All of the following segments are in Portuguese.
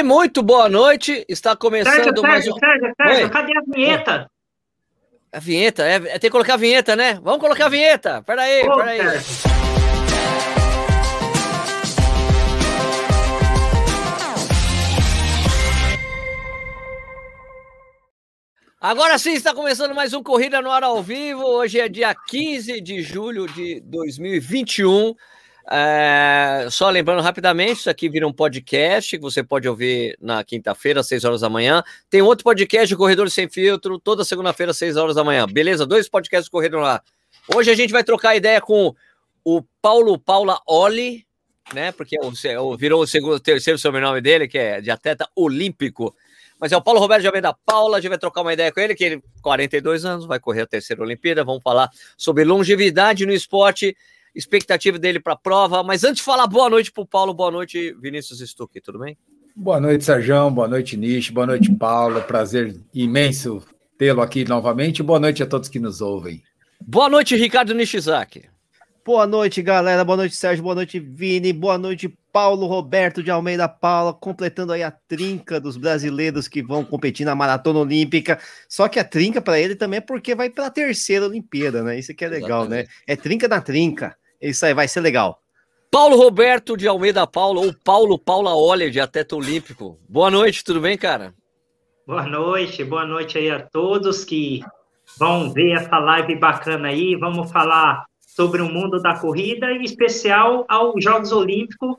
bem? Muito boa noite. Está começando Sérgio, mais Sérgio, um. Sérgio, Sérgio, Oi. cadê a vinheta? A vinheta, é, é, tem que colocar a vinheta, né? Vamos colocar a vinheta. Peraí, Ô, peraí. Sérgio. Agora sim está começando mais um Corrida no Ar ao Vivo. Hoje é dia 15 de julho de 2021. É, só lembrando rapidamente, isso aqui vira um podcast que você pode ouvir na quinta-feira, às 6 horas da manhã. Tem outro podcast, Corredor Sem Filtro, toda segunda-feira, às 6 horas da manhã. Beleza? Dois podcasts do Corredor Ar. Hoje a gente vai trocar ideia com o Paulo Paula Oli, né? Porque é é virou o segundo, terceiro sobrenome dele, que é de atleta olímpico. Mas é o Paulo Roberto de Almeida Paula, a gente vai trocar uma ideia com ele, que ele, 42 anos, vai correr a terceira Olimpíada, vamos falar sobre longevidade no esporte, expectativa dele para a prova. Mas antes de falar boa noite para o Paulo, boa noite, Vinícius Stuck, tudo bem? Boa noite, Sérgio. Boa noite, Nish. Boa noite, Paula. Prazer imenso tê-lo aqui novamente. Boa noite a todos que nos ouvem. Boa noite, Ricardo Nishizaki. Boa noite, galera. Boa noite, Sérgio. Boa noite, Vini. Boa noite, Paulo Roberto de Almeida Paula, completando aí a trinca dos brasileiros que vão competir na maratona olímpica. Só que a trinca para ele também é porque vai para a terceira Olimpíada, né? Isso que é legal, né? É trinca na trinca. Isso aí vai ser legal. Paulo Roberto de Almeida Paula, ou Paulo Paula Olha, de atleta olímpico. Boa noite, tudo bem, cara? Boa noite, boa noite aí a todos que vão ver essa live bacana aí. Vamos falar sobre o mundo da corrida, em especial aos Jogos Olímpicos.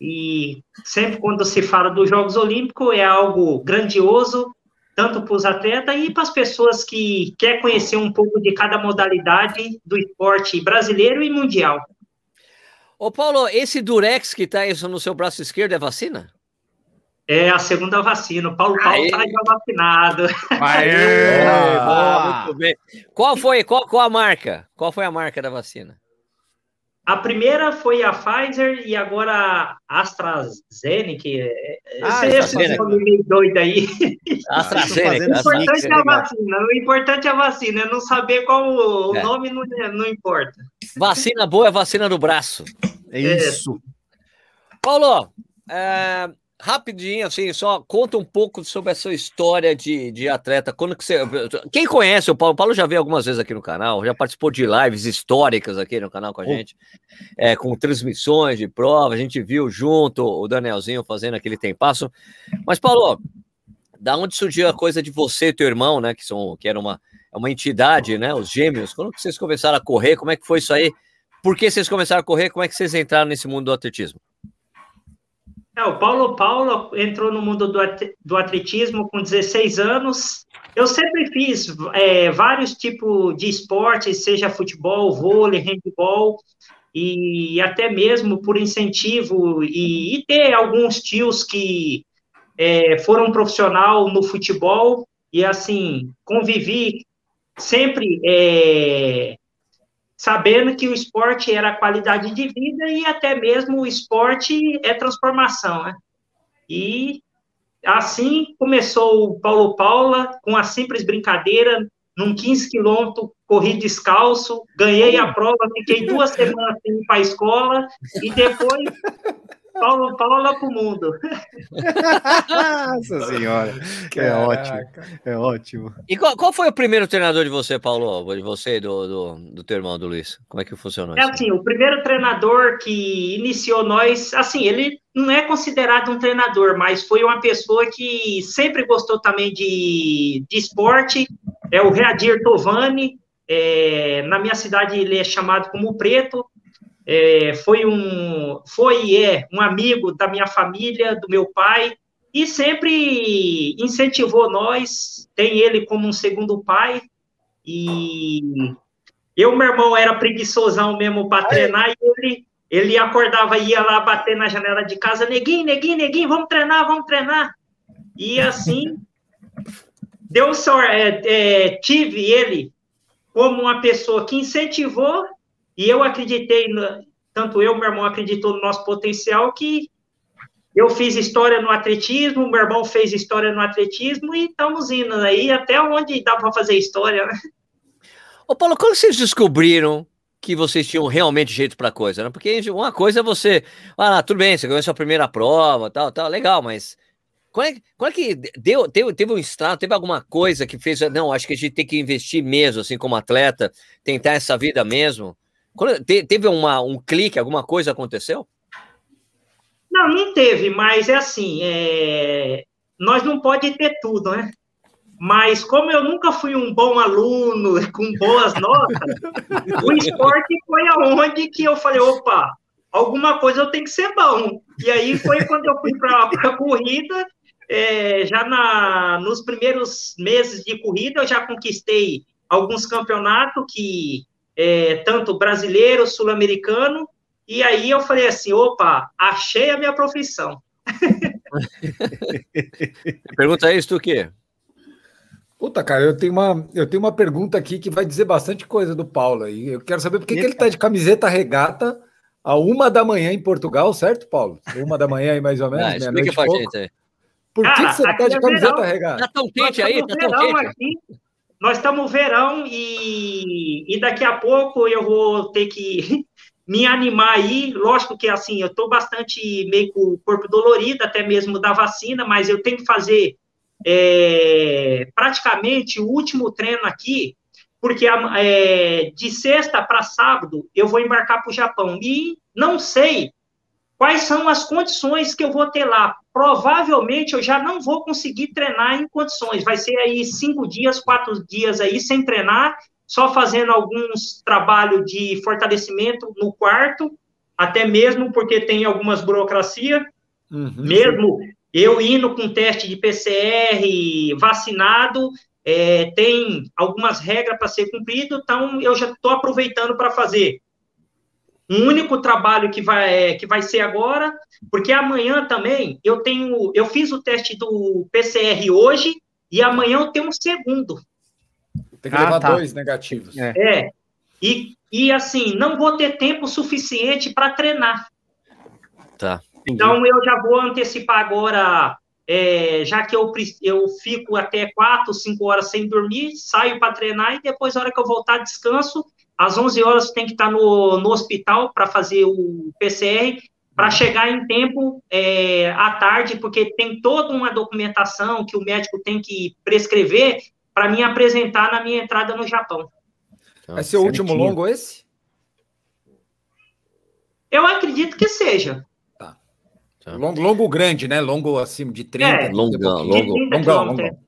E sempre quando se fala dos Jogos Olímpicos é algo grandioso, tanto para os atletas e para as pessoas que querem conhecer um pouco de cada modalidade do esporte brasileiro e mundial. Ô, Paulo, esse Durex que tá isso no seu braço esquerdo é vacina? É a segunda vacina. O Paulo Paulo Aê. está já vacinado. Boa, boa. muito bem. Qual foi, qual, qual a marca? Qual foi a marca da vacina? A primeira foi a Pfizer e agora a AstraZeneca. é- é- Ah, esse AstraZeneca. nome meio doido aí. AstraZeneca. fazendo O AstraZeneca. importante é é a legal. vacina. O importante é a vacina. é Não saber qual o É. nome não, não importa. Vacina boa é vacina do braço. É isso. Paulo, é, rapidinho, assim, só conta um pouco sobre a sua história de, de atleta. Quando que você. Quem conhece o Paulo? O Paulo já veio algumas vezes aqui no canal, já participou de lives históricas aqui no canal com a gente, é, com transmissões de prova. A gente viu junto o Danielzinho fazendo aquele tempasso. Mas, Paulo, da onde surgiu a coisa de você e teu irmão, né? Que, são, que era uma, é uma entidade, né? Os gêmeos. Quando que vocês começaram a correr? Como é que foi isso aí? Por que vocês começaram a correr? Como é que vocês entraram nesse mundo do atletismo? É, o Paulo Paulo entrou no mundo do, do atletismo com 16 anos. Eu sempre fiz é, vários tipos de esportes, seja futebol, vôlei, handball, e até mesmo por incentivo e, e ter alguns tios que é, foram profissional no futebol e assim convivi sempre é, sabendo que o esporte era qualidade de vida e até mesmo o esporte é transformação, né? E assim começou o Paulo Paula com a simples brincadeira, num 15 quilômetros, corri descalço, ganhei a prova, fiquei duas semanas sem ir para a escola e depois Paulo Paula para o mundo. Nossa senhora. É ótimo. É ótimo. E qual, qual foi o primeiro treinador de você, Paulo? De você e do, do, do teu irmão, do Luiz? Como é que funcionou É isso? assim, o primeiro treinador que iniciou nós, assim, ele não é considerado um treinador, mas foi uma pessoa que sempre gostou também de, de esporte, é o Readir Tovani, é, na minha cidade ele é chamado como Preto, é, foi um, foi e é um amigo da minha família, do meu pai, e sempre incentivou nós, tem ele como um segundo pai, e eu, meu irmão, era preguiçosão mesmo para treinar, e ele, ele acordava e ia lá bater na janela de casa, neguinho, neguinho, neguinho, vamos treinar, vamos treinar. E assim, deu sorte, é, é, tive ele como uma pessoa que incentivou, e eu acreditei, tanto eu, meu irmão, acreditou no nosso potencial, que eu fiz história no atletismo, meu irmão fez história no atletismo, e estamos indo aí até onde dá para fazer história, né? Ô, Paulo, quando vocês descobriram que vocês tinham realmente jeito pra coisa, né? Porque uma coisa é você. Ah, tudo bem, você ganhou sua primeira prova, tal, tal, legal, mas qual é, qual é que deu, teve, teve um estrado, teve alguma coisa que fez, não, acho que a gente tem que investir mesmo, assim, como atleta, tentar essa vida mesmo? Quando, te, teve uma, um clique, alguma coisa aconteceu? Não, não teve, mas é assim, é... nós não pode ter tudo, né? Mas como eu nunca fui um bom aluno, com boas notas, o esporte foi aonde que eu falei, opa, alguma coisa eu tenho que ser bom. E aí foi quando eu fui para a corrida, é, já na, nos primeiros meses de corrida, eu já conquistei alguns campeonatos que é, tanto brasileiro, sul-americano, e aí eu falei assim, opa, achei a minha profissão. Pergunta isso, tu quê? Puta, cara, eu tenho, uma, eu tenho uma pergunta aqui que vai dizer bastante coisa do Paulo. E eu quero saber por que, que ele tá de camiseta regata a uma da manhã em Portugal, certo, Paulo? Uma da manhã aí, mais ou menos. Ah, explica pra pouco. gente aí. Por que, que você tá de é camiseta verão. regata? Tá tão quente aí, tá tão quente. Aqui, nós estamos verão e, e daqui a pouco eu vou ter que me animar aí. Lógico que assim, eu estou bastante meio com o corpo dolorido, até mesmo da vacina, mas eu tenho que fazer é, praticamente o último treino aqui, porque é, de sexta para sábado eu vou embarcar para o Japão e não sei quais são as condições que eu vou ter lá. Provavelmente eu já não vou conseguir treinar em condições. Vai ser aí cinco dias, quatro dias aí sem treinar, só fazendo alguns trabalhos de fortalecimento no quarto, até mesmo porque tem algumas burocracias. Uhum, mesmo eu indo com teste de PCR, vacinado, é, tem algumas regras para ser cumprido, então eu já estou aproveitando para fazer um único trabalho que vai, que vai ser agora, porque amanhã também eu tenho, eu fiz o teste do PCR hoje e amanhã eu tenho um segundo. Tem que ah, levar tá. dois negativos. É. é. E, e assim, não vou ter tempo suficiente para treinar. Tá. Então, eu já vou antecipar agora, é, já que eu, eu fico até quatro, cinco horas sem dormir, saio para treinar e depois, na hora que eu voltar, descanso. Às 11 horas tem que estar no, no hospital para fazer o PCR, para chegar em tempo é, à tarde, porque tem toda uma documentação que o médico tem que prescrever para me apresentar na minha entrada no Japão. Vai ser o último longo esse? Eu acredito que seja. Tá. Longo, longo grande, né? Longo acima de 30. É, longão, longo, longão, longão.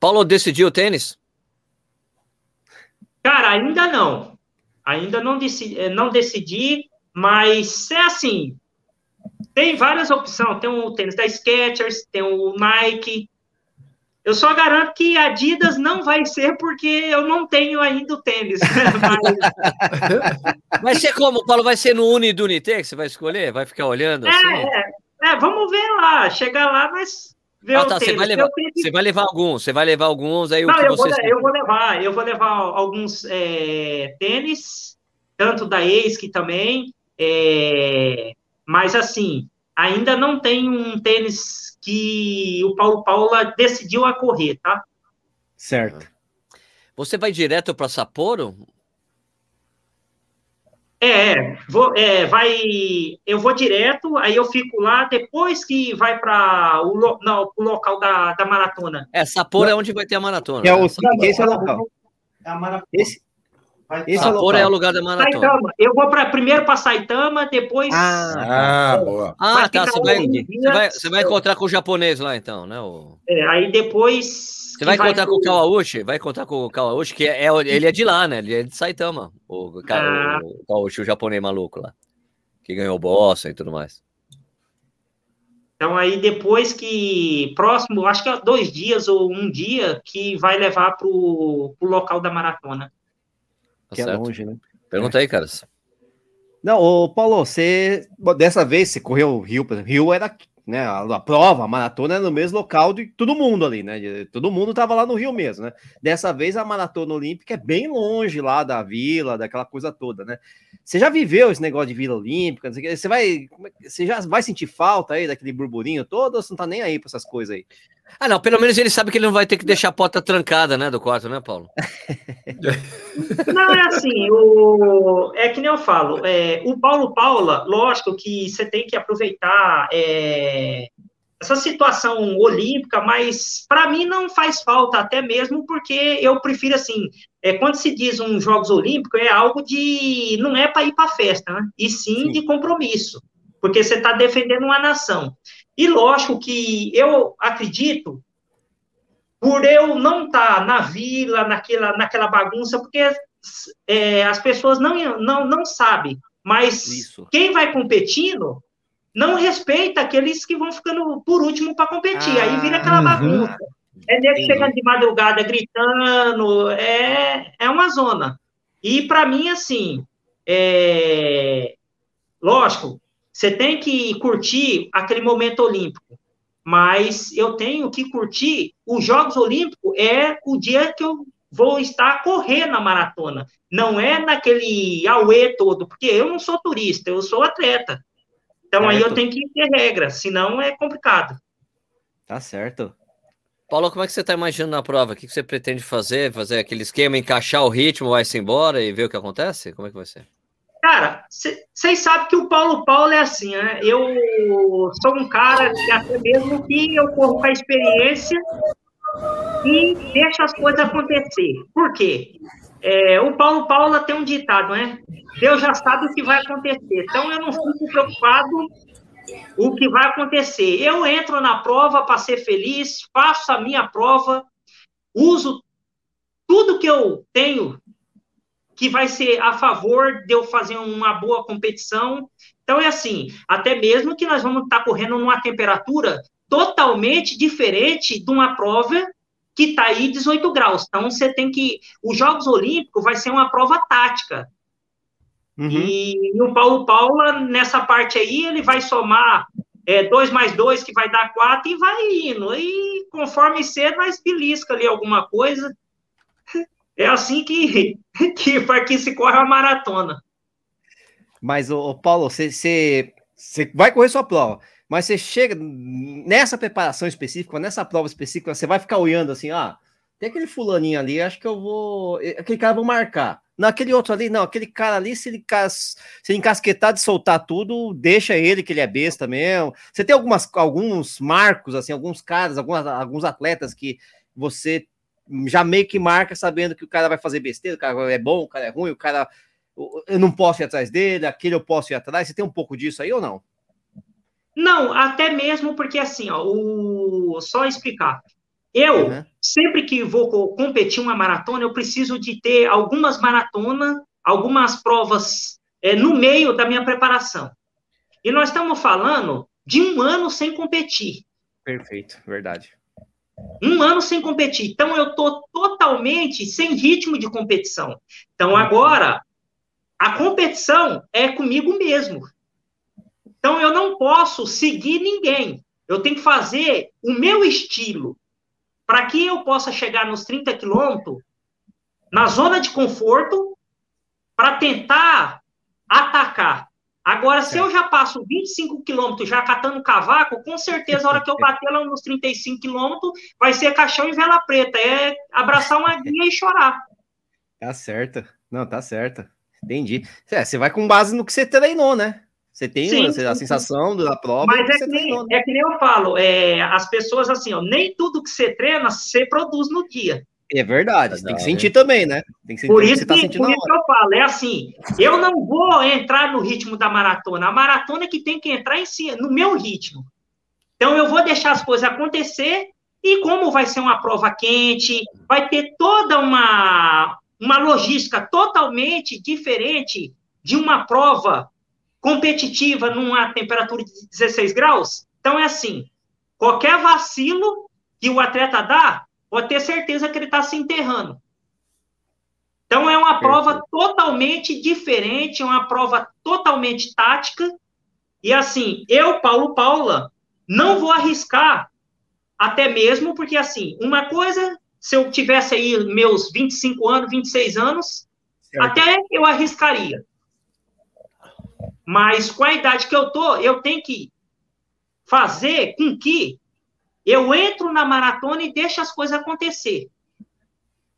Paulo decidiu o tênis? Cara, ainda não. Ainda não decidi, eh, não decidi, mas é assim. Tem várias opções. Tem o tênis da Skechers, tem o Nike, eu só garanto que a Adidas não vai ser porque eu não tenho ainda o tênis. Mas... vai ser como, Paulo? Vai ser no Uni do Unite que você vai escolher? Vai ficar olhando é, assim? É, é, vamos ver lá. Chegar lá, mas ver ah, tá, Você vai, levar, você vai levar alguns, você vai levar alguns, aí não, o que eu você... Vou, eu vou levar, eu vou levar alguns é, tênis, tanto da que também, é, mas assim, ainda não tem um tênis que o Paulo Paula decidiu a correr, tá? Certo. Você vai direto para Sapporo? É, vou, é, vai. Eu vou direto, aí eu fico lá depois que vai para o, lo, o local da, da maratona. É, Sapporo é onde vai ter a maratona. É o, né? esse é o local. Esse, esse Sapporo é, é, o lugar da maratona. Saitama. Eu vou para primeiro para Saitama, depois. Ah, ah boa. Ah, tá. Você vai, você, vai, você vai encontrar com o japonês lá, então, né? O... É, aí depois. Você vai encontrar vai... com o Kawauchi? Vai encontrar com o Kawauchi, que é, é, ele é de lá, né? Ele é de Saitama. O, ah. o, o Kawauchi, o japonês maluco lá. Que ganhou bossa e tudo mais. Então, aí depois que. Próximo, acho que é dois dias ou um dia, que vai levar para o local da maratona. Tá que é certo. é longe, né? Pergunta aí, caras. Não, ô Paulo, você dessa vez você correu o Rio, por exemplo, Rio era né, a, a, prova, a maratona era no mesmo local de todo mundo ali, né? Todo mundo tava lá no Rio mesmo, né? Dessa vez a maratona olímpica é bem longe lá da vila, daquela coisa toda, né? Você já viveu esse negócio de vila olímpica? Você vai, é você já vai sentir falta aí daquele burburinho todo ou você não tá nem aí para essas coisas aí? Ah, não, pelo menos ele sabe que ele não vai ter que deixar a porta trancada, né, do quarto, né, Paulo? Não, é assim, o... é que nem eu falo, é, o Paulo Paula, lógico que você tem que aproveitar é, essa situação olímpica, mas para mim não faz falta, até mesmo porque eu prefiro assim, é, quando se diz um Jogos Olímpicos, é algo de. não é para ir para festa, né? E sim, sim, de compromisso, porque você está defendendo uma nação. E lógico que eu acredito, por eu não estar tá na vila, naquela, naquela bagunça, porque é, as pessoas não, não, não sabem, mas Isso. quem vai competindo não respeita aqueles que vão ficando por último para competir. Ah, Aí vira aquela uhum. bagunça. É nego chegando de madrugada gritando, é, é uma zona. E para mim, assim, é... lógico, você tem que curtir aquele momento olímpico, mas eu tenho que curtir os Jogos Olímpicos é o dia que eu vou estar correndo a maratona, não é naquele auê todo, porque eu não sou turista, eu sou atleta. Então certo. aí eu tenho que ter regra, senão é complicado. Tá certo. Paulo, como é que você está imaginando na prova? O que você pretende fazer? Fazer aquele esquema, encaixar o ritmo, vai-se embora e ver o que acontece? Como é que vai ser? Cara, vocês sabem que o Paulo Paulo é assim, né? Eu sou um cara que até mesmo que eu corro com a experiência e deixa as coisas acontecer. Por quê? É, o Paulo Paula tem um ditado, né? Deus já sabe o que vai acontecer. Então eu não fico preocupado o que vai acontecer. Eu entro na prova para ser feliz, faço a minha prova, uso tudo que eu tenho que vai ser a favor de eu fazer uma boa competição. Então é assim, até mesmo que nós vamos estar correndo numa temperatura totalmente diferente de uma prova que está aí 18 graus. Então, você tem que. Os Jogos Olímpicos vai ser uma prova tática. Uhum. E, o Paulo Paula, nessa parte aí, ele vai somar 2 é, mais 2, que vai dar 4, e vai indo. E conforme ser, nós belisca ali alguma coisa. É assim que, que, que se corre a maratona. Mas, o Paulo, você, vai correr sua prova mas você chega nessa preparação específica, nessa prova específica, você vai ficar olhando assim, ah, tem aquele fulaninho ali, acho que eu vou, aquele cara eu vou marcar. Não, aquele outro ali, não, aquele cara ali, se ele, cas... se ele encasquetar de soltar tudo, deixa ele, que ele é besta mesmo. Você tem algumas, alguns marcos, assim, alguns caras, alguns, alguns atletas que você já meio que marca sabendo que o cara vai fazer besteira, o cara é bom, o cara é ruim, o cara eu não posso ir atrás dele, aquele eu posso ir atrás. Você tem um pouco disso aí ou não? Não, até mesmo porque assim, ó, o... só explicar. Eu, uhum. sempre que vou competir uma maratona, eu preciso de ter algumas maratonas, algumas provas é, no meio da minha preparação. E nós estamos falando de um ano sem competir. Perfeito, verdade. Um ano sem competir. Então, eu estou totalmente sem ritmo de competição. Então, agora, a competição é comigo mesmo. Então, eu não posso seguir ninguém. Eu tenho que fazer o meu estilo. Para que eu possa chegar nos 30 quilômetros, na zona de conforto, para tentar atacar. Agora, se eu já passo 25 quilômetros já catando cavaco, com certeza a hora que eu bater lá nos 35 quilômetros, vai ser caixão e vela preta. É abraçar uma guia e chorar. Tá certo. Não, tá certo. Entendi. É, você vai com base no que você treinou, né? Você tem sim, a sim, sensação da prova. Mas é que, nem, treinou, né? é que nem eu falo, é, as pessoas assim, ó, nem tudo que você treina, você produz no dia. É verdade, tem que sentir também, né? Tem que sentir por isso, que, você tá sentindo por isso que eu falo, é assim, eu não vou entrar no ritmo da maratona, a maratona é que tem que entrar em si, no meu ritmo. Então eu vou deixar as coisas acontecer e como vai ser uma prova quente, vai ter toda uma, uma logística totalmente diferente de uma prova competitiva numa temperatura de 16 graus. Então, é assim: qualquer vacilo que o atleta dá, pode ter certeza que ele está se enterrando. Então, é uma prova totalmente diferente, é uma prova totalmente tática. E assim, eu, Paulo Paula, não vou arriscar, até mesmo porque, assim, uma coisa, se eu tivesse aí meus 25 anos, 26 anos, certo. até eu arriscaria. Mas com a idade que eu tô, eu tenho que fazer com que eu entro na maratona e deixe as coisas acontecer.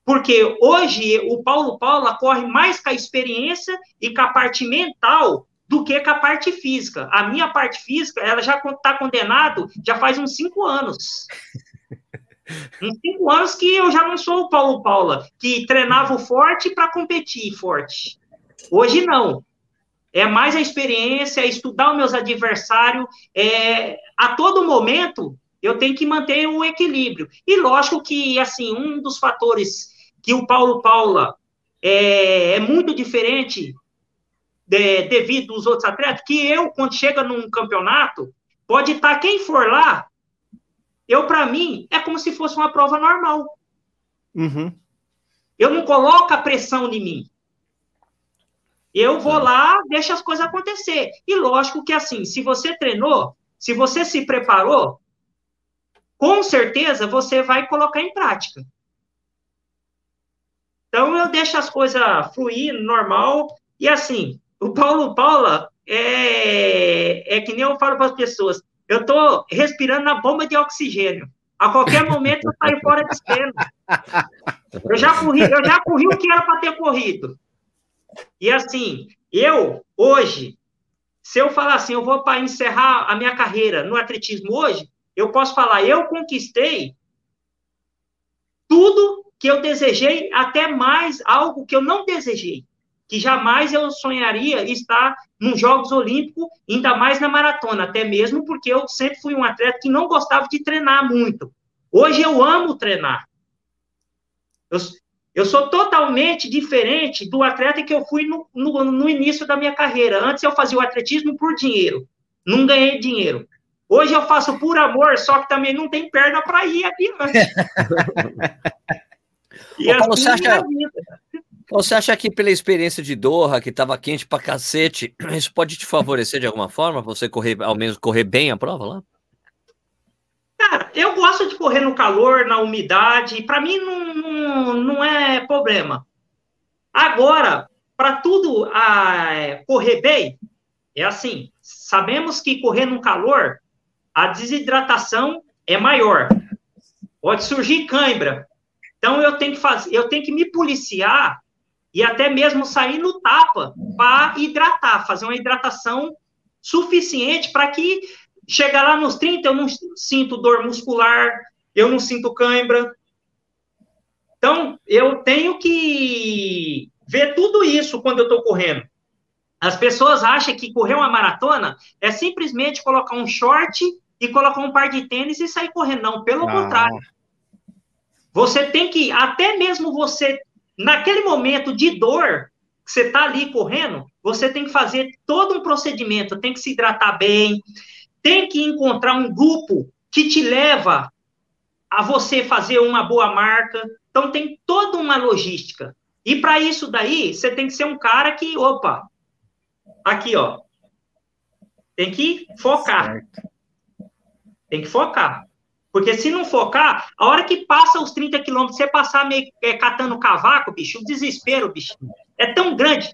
Porque hoje o Paulo Paula corre mais com a experiência e com a parte mental do que com a parte física. A minha parte física, ela já está condenado já faz uns cinco anos. uns cinco anos que eu já não sou o Paulo Paula, que treinava forte para competir forte. Hoje não. É mais a experiência, é estudar os meus adversários. É, a todo momento, eu tenho que manter o equilíbrio. E lógico que, assim, um dos fatores que o Paulo Paula é, é muito diferente de, devido aos outros atletas, que eu, quando chega num campeonato, pode estar quem for lá, eu, para mim, é como se fosse uma prova normal. Uhum. Eu não coloco a pressão em mim. Eu vou lá, deixa as coisas acontecer. E lógico que assim, se você treinou, se você se preparou, com certeza você vai colocar em prática. Então eu deixo as coisas fluir normal e assim, o Paulo Paula é, é que nem eu falo para as pessoas, eu estou respirando na bomba de oxigênio. A qualquer momento eu saio fora de cena. Eu já corri, eu já corri o que era para ter corrido. E assim, eu hoje, se eu falar assim, eu vou para encerrar a minha carreira no atletismo hoje, eu posso falar, eu conquistei tudo que eu desejei, até mais algo que eu não desejei que jamais eu sonharia estar nos Jogos Olímpicos, ainda mais na maratona, até mesmo porque eu sempre fui um atleta que não gostava de treinar muito. Hoje eu amo treinar. Eu, eu sou totalmente diferente do atleta que eu fui no, no, no início da minha carreira. Antes eu fazia o atletismo por dinheiro, não ganhei dinheiro. Hoje eu faço por amor, só que também não tem perna para ir adiante. e Ô, Paulo, assim, você acha, você acha que pela experiência de Doha, que estava quente pra cacete, isso pode te favorecer de alguma forma? Você correr, ao menos correr bem a prova lá? Cara, eu gosto de correr no calor, na umidade, para mim não, não, não, é problema. Agora, para tudo a, é, correr bem, é assim: sabemos que correr no calor, a desidratação é maior. Pode surgir cãibra. Então eu tenho que fazer, eu tenho que me policiar e até mesmo sair no tapa para hidratar, fazer uma hidratação suficiente para que chegar lá nos 30 eu não sinto dor muscular, eu não sinto cãibra. Então, eu tenho que ver tudo isso quando eu estou correndo. As pessoas acham que correr uma maratona é simplesmente colocar um short e colocar um par de tênis e sair correndo. Não, pelo ah. contrário. Você tem que, até mesmo você naquele momento de dor, que você está ali correndo, você tem que fazer todo um procedimento, tem que se hidratar bem, tem que encontrar um grupo que te leva a você fazer uma boa marca. Então tem toda uma logística. E para isso daí, você tem que ser um cara que, opa, aqui ó, tem que focar. Certo. Tem que focar. Porque se não focar, a hora que passa os 30 quilômetros, você passar meio é, catando cavaco, bicho, o desespero, bicho, é tão grande.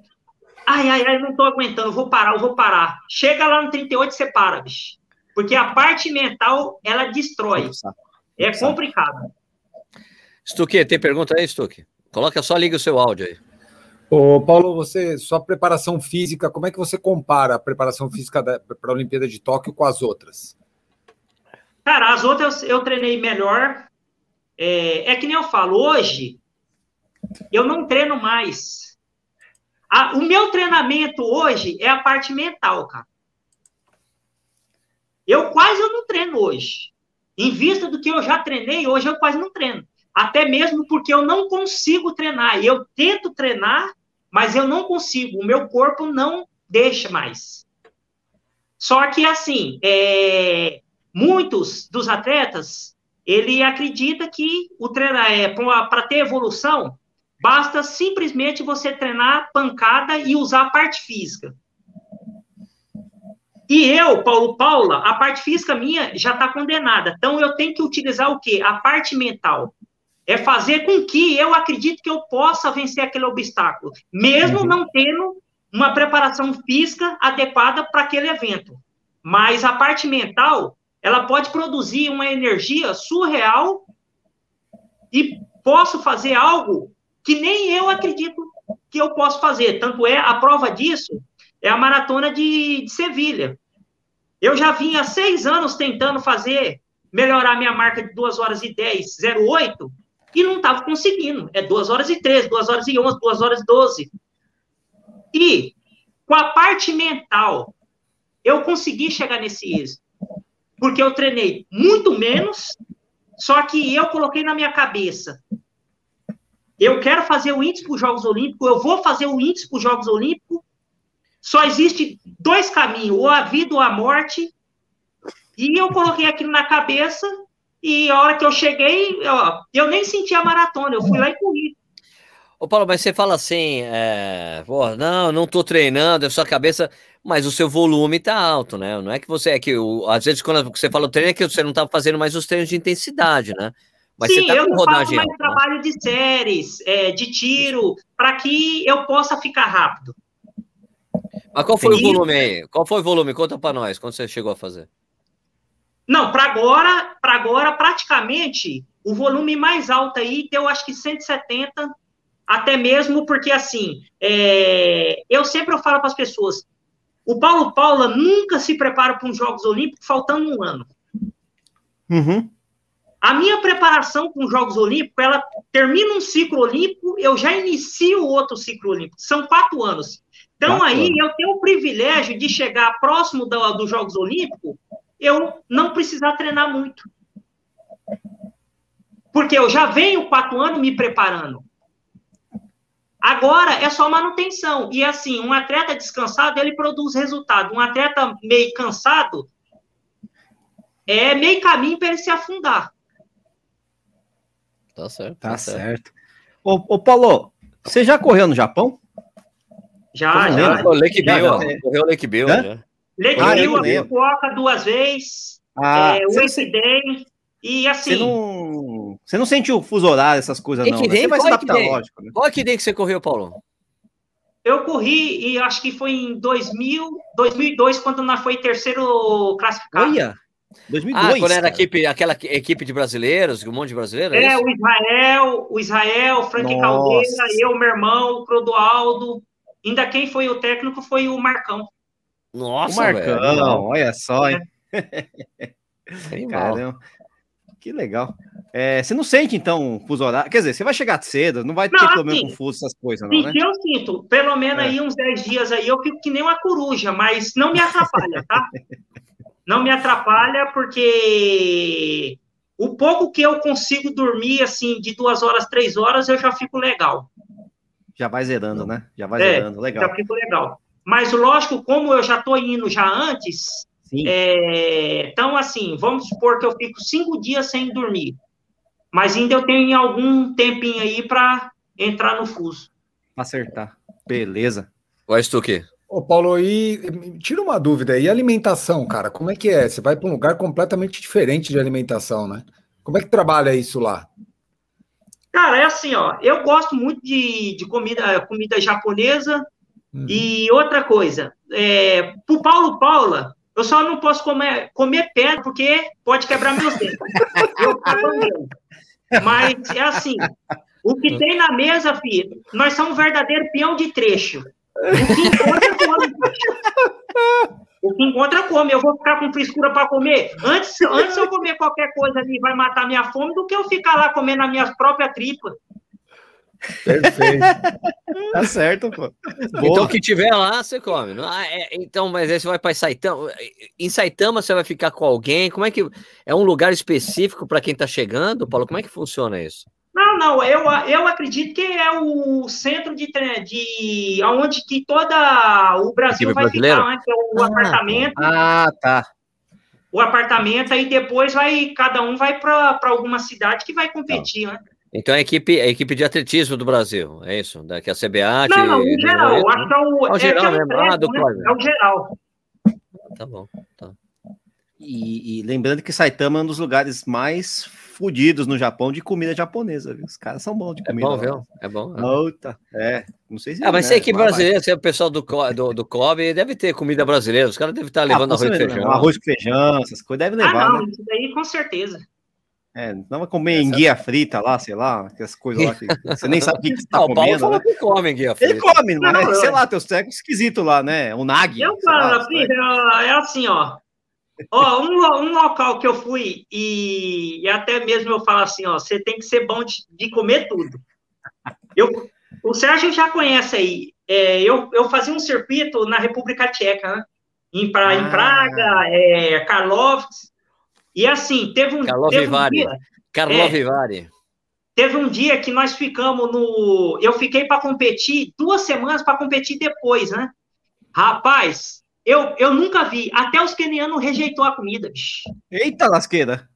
Ai, ai, ai, não tô aguentando, vou parar, eu vou parar. Chega lá no 38, você para, bicho. Porque a parte mental, ela destrói. É complicado. Stuque, tem pergunta aí, Stuque? Coloca, só liga o seu áudio aí. Ô, Paulo, você, sua preparação física, como é que você compara a preparação física para a Olimpíada de Tóquio com as outras? Cara, as outras eu treinei melhor. É, é que nem eu falo, hoje eu não treino mais. A, o meu treinamento hoje é a parte mental, cara. Eu quase eu não treino hoje. Em vista do que eu já treinei, hoje eu quase não treino. Até mesmo porque eu não consigo treinar. Eu tento treinar, mas eu não consigo. O meu corpo não deixa mais. Só que assim, é, muitos dos atletas, ele acredita que o treinar é para ter evolução, basta simplesmente você treinar pancada e usar a parte física. E eu, Paulo Paula, a parte física minha já está condenada. Então eu tenho que utilizar o quê? A parte mental. É fazer com que eu acredite que eu possa vencer aquele obstáculo, mesmo uhum. não tendo uma preparação física adequada para aquele evento. Mas a parte mental, ela pode produzir uma energia surreal e posso fazer algo que nem eu acredito que eu posso fazer. Tanto é, a prova disso é a maratona de, de Sevilha. Eu já vinha seis anos tentando fazer, melhorar minha marca de 2 horas e 10, 08, e não estava conseguindo. É 2 horas e 13, 2 horas e 11, 2 horas e 12. E com a parte mental, eu consegui chegar nesse êxito. Porque eu treinei muito menos, só que eu coloquei na minha cabeça. Eu quero fazer o índice para os Jogos Olímpicos, eu vou fazer o índice para os Jogos Olímpicos. Só existe dois caminhos, ou a vida ou a morte. E eu coloquei aquilo na cabeça, e a hora que eu cheguei, ó, eu nem senti a maratona, eu fui lá e corri. Ô Paulo, mas você fala assim, é, não, não tô treinando, é só a cabeça, mas o seu volume tá alto, né? Não é que você é que, o, às vezes, quando você fala treino, é que você não tá fazendo mais os treinos de intensidade, né? Mas Sim, tá eu não faço mais alta, trabalho né? de séries, é, de tiro, para que eu possa ficar rápido. Mas qual foi e... o volume aí? Qual foi o volume? Conta para nós, quando você chegou a fazer. Não, para agora, para agora, praticamente, o volume mais alto aí deu acho que 170 até mesmo porque, assim, é, eu sempre falo para as pessoas, o Paulo Paula nunca se prepara para os Jogos Olímpicos faltando um ano. Uhum. A minha preparação para os Jogos Olímpicos, ela termina um ciclo olímpico, eu já inicio outro ciclo olímpico. São quatro anos. Então, aí, eu tenho o privilégio de chegar próximo do, dos Jogos Olímpicos, eu não precisar treinar muito. Porque eu já venho quatro anos me preparando. Agora é só manutenção. E assim, um atleta descansado, ele produz resultado. Um atleta meio cansado é meio caminho para ele se afundar. Tá certo. Tá, tá certo. certo. Ô, ô, Paulo, você já correu no Japão? Já, já. O Lake Bill, correu o Lake Bill. Lake ah, Bill, a Fukuoka duas vezes. Ah, é, o Ace Day. E assim. Você não, você não sente o fuso horário, essas coisas, não. Né? Você vai se adaptar, lógico. Né? Qual é que você correu, Paulo? Eu corri e acho que foi em 2000, 2002, quando nós foi terceiro classificado. Olha! 2002, ah, quando era equipe, aquela equipe de brasileiros, um monte de brasileiros? É, é o Israel, o Israel, o Frank Nossa. Caldeira, eu, meu irmão, o Clodoaldo. Ainda quem foi o técnico foi o Marcão. Nossa, o Marcão, velho. olha só, hein? É. Caramba. Que legal. É, você não sente, então, fuso horário? Quer dizer, você vai chegar cedo, não vai não, ter problema assim, com fuso, essas coisas, não, né? eu sinto. Pelo menos é. aí uns 10 dias aí eu fico que nem uma coruja, mas não me atrapalha, tá? não me atrapalha porque o pouco que eu consigo dormir, assim, de duas horas, três horas, eu já fico legal. Já vai zerando, né? Já vai é, zerando, legal. Já fico legal. Mas, lógico, como eu já tô indo já antes, é, então, assim, vamos supor que eu fico cinco dias sem dormir, mas ainda eu tenho algum tempinho aí para entrar no fuso. Acertar. Beleza. Vai tu quê? Ô, Paulo, e tira uma dúvida, e alimentação, cara, como é que é? Você vai para um lugar completamente diferente de alimentação, né? Como é que trabalha isso lá? Cara, é assim, ó, eu gosto muito de, de comida, comida japonesa, uhum. e outra coisa, é, pro Paulo Paula, eu só não posso comer, comer pedra porque pode quebrar meus dentes. Eu Mas é assim, o que tem na mesa, filho, nós somos um verdadeiro peão de trecho. O que encontra, come. O que encontra, come. Eu vou ficar com frescura para comer. Antes, antes eu comer qualquer coisa ali vai matar minha fome do que eu ficar lá comendo as minhas próprias tripas. Perfeito. tá certo, pô. Boa. Então, o que tiver lá, você come. Ah, é, então, mas aí você vai para Saitama. Em Saitama, você vai ficar com alguém? Como é que. É um lugar específico para quem está chegando, Paulo? Como é que funciona isso? Não, não, eu, eu acredito que é o centro de, de onde que toda o Brasil vai brasileiro? ficar, né? Que é o ah, apartamento. Ah, tá. O apartamento, aí depois vai, cada um vai para alguma cidade que vai competir, né? Então a equipe, a equipe de atletismo do Brasil, é isso? Da, que a CBA. Não, não, em geral, acho que é o, é, o geral, é, é, mesmo. ah, do né? é o geral. Tá bom, tá. E, e, lembrando que Saitama é um dos lugares mais fodidos no Japão de comida japonesa, viu? Os caras são bons de é comida. É bom, viu? É bom. É. Outa, é. Não sei se. Ah, mas né? se a equipe brasileira, se é o pessoal do, do, do COB, deve ter comida brasileira. Os caras devem estar ah, levando ah, arroz e feijão. Arroz com feijão, essas coisas devem levar. Ah, não, né? isso daí com certeza. É, não vai comer enguia frita lá, sei lá, aquelas coisas lá que você nem sabe o que você tá Não, o Paulo comendo. falou Né? que come enguia Ele frita. come, mas Não, sei eu- lá, tem os trecos esquisitos lá, né? O nag. Eu sei lá, falo, filho, é assim, ó. Ó, um, um local que eu fui e, e até mesmo eu falo assim, ó, você tem que ser bom de, de comer tudo. Eu, o Sérgio já conhece aí. É, eu, eu fazia um circuito na República Tcheca, né? Em, pra, em Ah. Praga, é, Karlovsk. E assim, teve um, Karlovy teve um Vary. dia, Carlo É. Vivari. Teve um dia que nós ficamos no. Eu fiquei para competir, duas semanas para competir depois, né? Rapaz, eu, eu nunca vi. Até os quenianos rejeitou a comida, bicho. Eita lasqueira.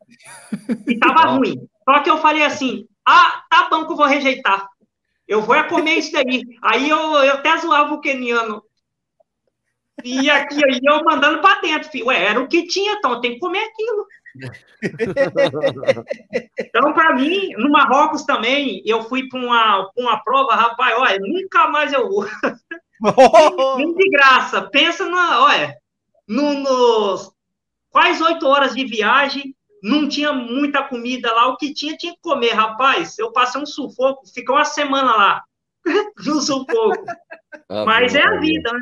E tava Ó. ruim. Só que eu falei assim: ah, tá bom que eu vou rejeitar. Eu vou é comer isso daí. Aí eu, eu até zoava o queniano. E aqui aí eu mandando para dentro, filho. Ué, era o que tinha, então tem que comer aquilo. Então, para mim, no Marrocos também, eu fui para uma, pra uma prova, rapaz, olha, nunca mais eu vou. Nem de graça. Pensa na, olha, no, nos quase oito horas de viagem, não tinha muita comida lá, o que tinha, tinha que comer, rapaz. Eu passei um sufoco, fiquei uma semana lá, no sufoco. Ah, Mas é a vida, né?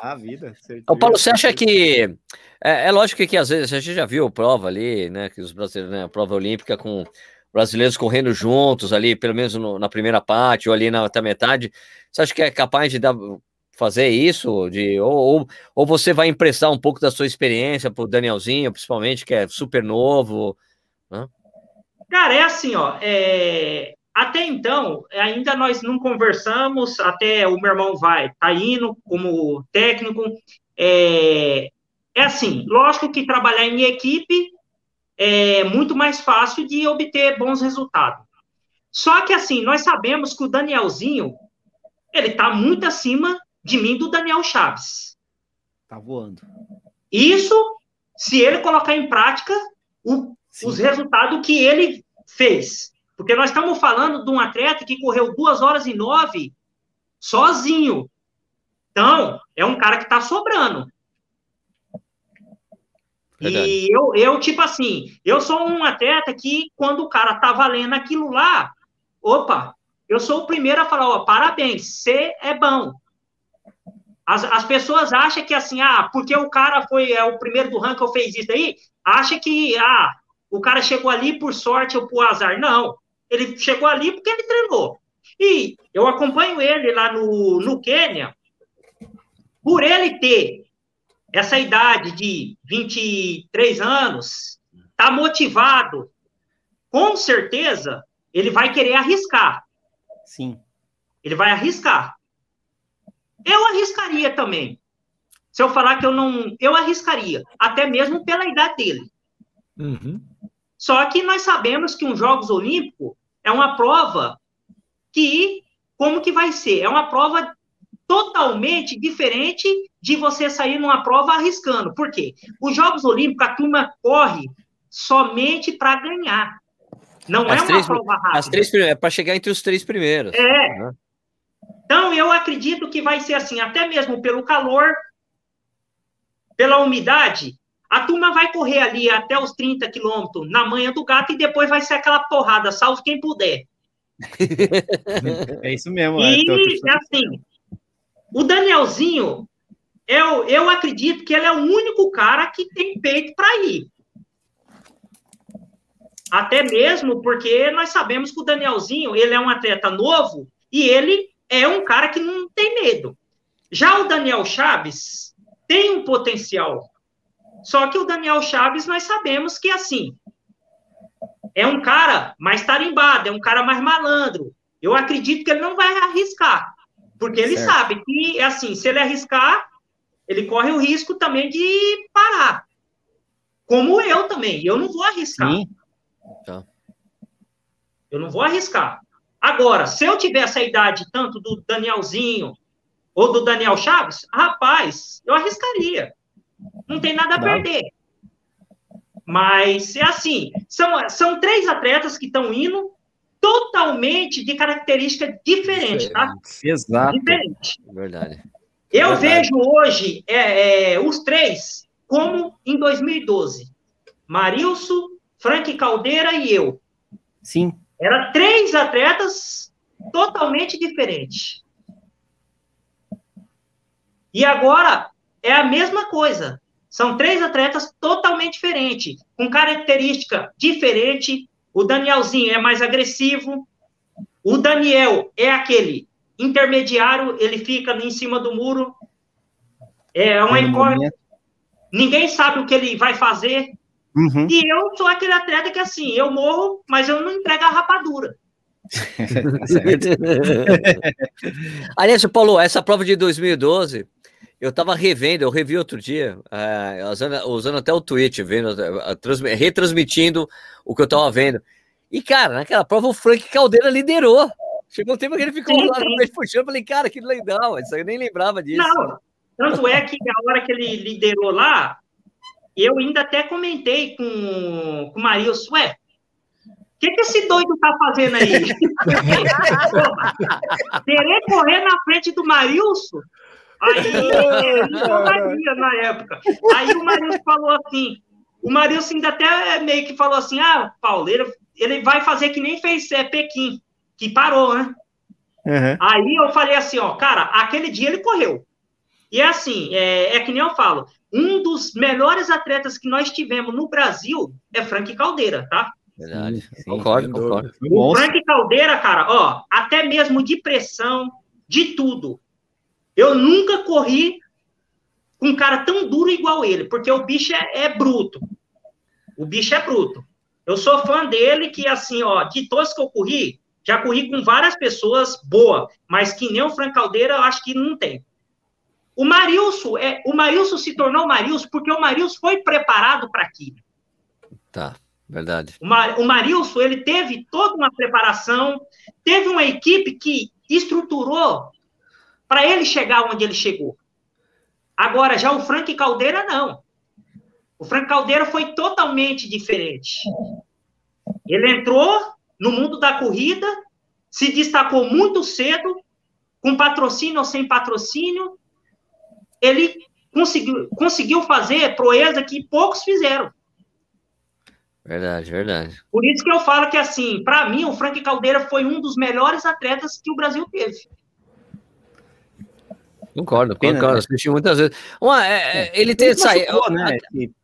A vida. certeza. Ô, Paulo, você acha que. É, é lógico que às vezes a gente já viu prova ali, né? Que os brasileiros, né? A prova olímpica com brasileiros correndo juntos ali, pelo menos no- na primeira parte ou ali na outra metade. Você acha que é capaz de dar, fazer isso? De, ou, ou, ou você vai emprestar um pouco da sua experiência pro Danielzinho, principalmente, que é super novo? Cara, é assim, ó. é, Até então, ainda nós não conversamos, até o meu irmão vai, tá indo como técnico. É, é assim, lógico que trabalhar em equipe é muito mais fácil de obter bons resultados. Só que assim, nós sabemos que o Danielzinho, ele tá muito acima de mim do Daniel Chaves. Tá voando. Isso, se ele colocar em prática o os resultados que ele fez. Porque nós estamos falando de um atleta que correu duas horas e nove sozinho. Então, é um cara que está sobrando. Verdade. E eu, eu, tipo assim, eu sou um atleta que, quando o cara tá valendo aquilo lá, opa, eu sou o primeiro a falar, ó, parabéns, você é bom. As, as pessoas acham que assim, ah, porque o cara foi é, o primeiro do ranking, eu fez isso aí, acha que, ah, o cara chegou ali por sorte ou por azar. Não, ele chegou ali porque ele treinou. E eu acompanho ele lá no, no Quênia, por ele ter essa idade de 23 anos, tá motivado, com certeza ele vai querer arriscar. Sim. Ele vai arriscar. Eu arriscaria também. Se eu falar que eu não. Eu arriscaria, até mesmo pela idade dele. Uhum. Só que nós sabemos que um Jogos Olímpicos é uma prova que, como que vai ser? É uma prova totalmente diferente de você sair numa prova arriscando. Por quê? Os Jogos Olímpicos, a turma corre somente para ganhar. Não As é uma três- prova rápida. As três primeiras, é para chegar entre os três primeiros. É. Né? Então, eu acredito que vai ser assim, até mesmo pelo calor, pela umidade, a turma vai correr ali até os 30 quilômetros na manhã do gato e depois vai ser aquela porrada, salve quem puder. É isso mesmo. é, E outra- é assim, o Danielzinho, eu, eu acredito que ele é o único cara que tem peito para ir. Até mesmo porque nós sabemos que o Danielzinho, ele é um atleta novo e ele é um cara que não tem medo. Já o Daniel Chaves tem um potencial. Só que o Daniel Chaves, nós sabemos que, assim, é um cara mais tarimbado, é um cara mais malandro. Eu acredito que ele não vai arriscar. Porque ele Certo. sabe que, assim, se ele arriscar, ele corre o risco também de parar. Como eu também. Eu não vou arriscar. Sim. Eu não vou arriscar. Agora, se eu tivesse essa idade tanto do Danielzinho ou do Daniel Chaves, rapaz, eu arriscaria. Não tem nada a perder. Mas é assim, são, são três atletas que estão indo totalmente de característica diferente, tá? Exato. Diferente. Verdade. Eu Verdade. vejo hoje é, é, os três como em 2012. Marilson, Frank Caldeira e eu. Sim. Era três atletas totalmente diferentes. E agora é a mesma coisa. São três atletas totalmente diferentes, com característica diferente. O Danielzinho é mais agressivo. O Daniel é aquele intermediário, ele fica em cima do muro. É uma incógnita. Ninguém sabe o que ele vai fazer. Uhum. E eu sou aquele atleta que, assim, eu morro, mas eu não entrego a rapadura. Aliás, Paulo, essa prova de 2012, eu estava revendo, eu revi outro dia, uh, usando, usando, até o Twitch, vendo, uh, retransmitindo o que eu estava vendo. E, cara, naquela prova o Frank Caldeira liderou. Chegou um tempo que ele ficou sim, lá no meio puxando, eu falei, cara, que legal, isso eu nem lembrava disso. Não, tanto é que a hora que ele liderou lá, eu ainda até comentei com, com o Marilson, ué, o que, que esse doido tá fazendo aí? Querer correr na frente do Marilson? Aí, ele na época. Aí o Marilson falou assim, o Marilson ainda até meio que falou assim, ah, Paulo, ele, ele vai fazer que nem fez é, Pequim, que parou, né? Uhum. Aí eu falei assim, ó, cara, aquele dia ele correu. E é assim, é, é que nem eu falo, um dos melhores atletas que nós tivemos no Brasil é Frank Caldeira, tá? Verdade. Sim, concordo, concordo. O Frank Caldeira, cara, ó, até mesmo de pressão, de tudo. Eu nunca corri com um cara tão duro igual ele, porque o bicho é, é bruto. O bicho é bruto. Eu sou fã dele, que assim, ó, de todos que eu corri, já corri com várias pessoas boa, mas que nem o Frank Caldeira, eu acho que não tem. O Marilson, é, o Marilson se tornou Marilson porque o Marilson foi preparado para aquilo. Tá, verdade. O, Mar, o Marilson, ele teve toda uma preparação, teve uma equipe que estruturou para ele chegar onde ele chegou. Agora, já o Frank Caldeira, não. O Frank Caldeira foi totalmente diferente. Ele entrou no mundo da corrida, se destacou muito cedo, com patrocínio ou sem patrocínio, ele conseguiu, conseguiu fazer proeza que poucos fizeram. Verdade, verdade. Por isso que eu falo que, assim, para mim, o Frank Caldeira foi um dos melhores atletas que o Brasil teve. Concordo, Pena, concordo. Né? Assisti muitas vezes. Uma, é, é, é ele tem sair. Né?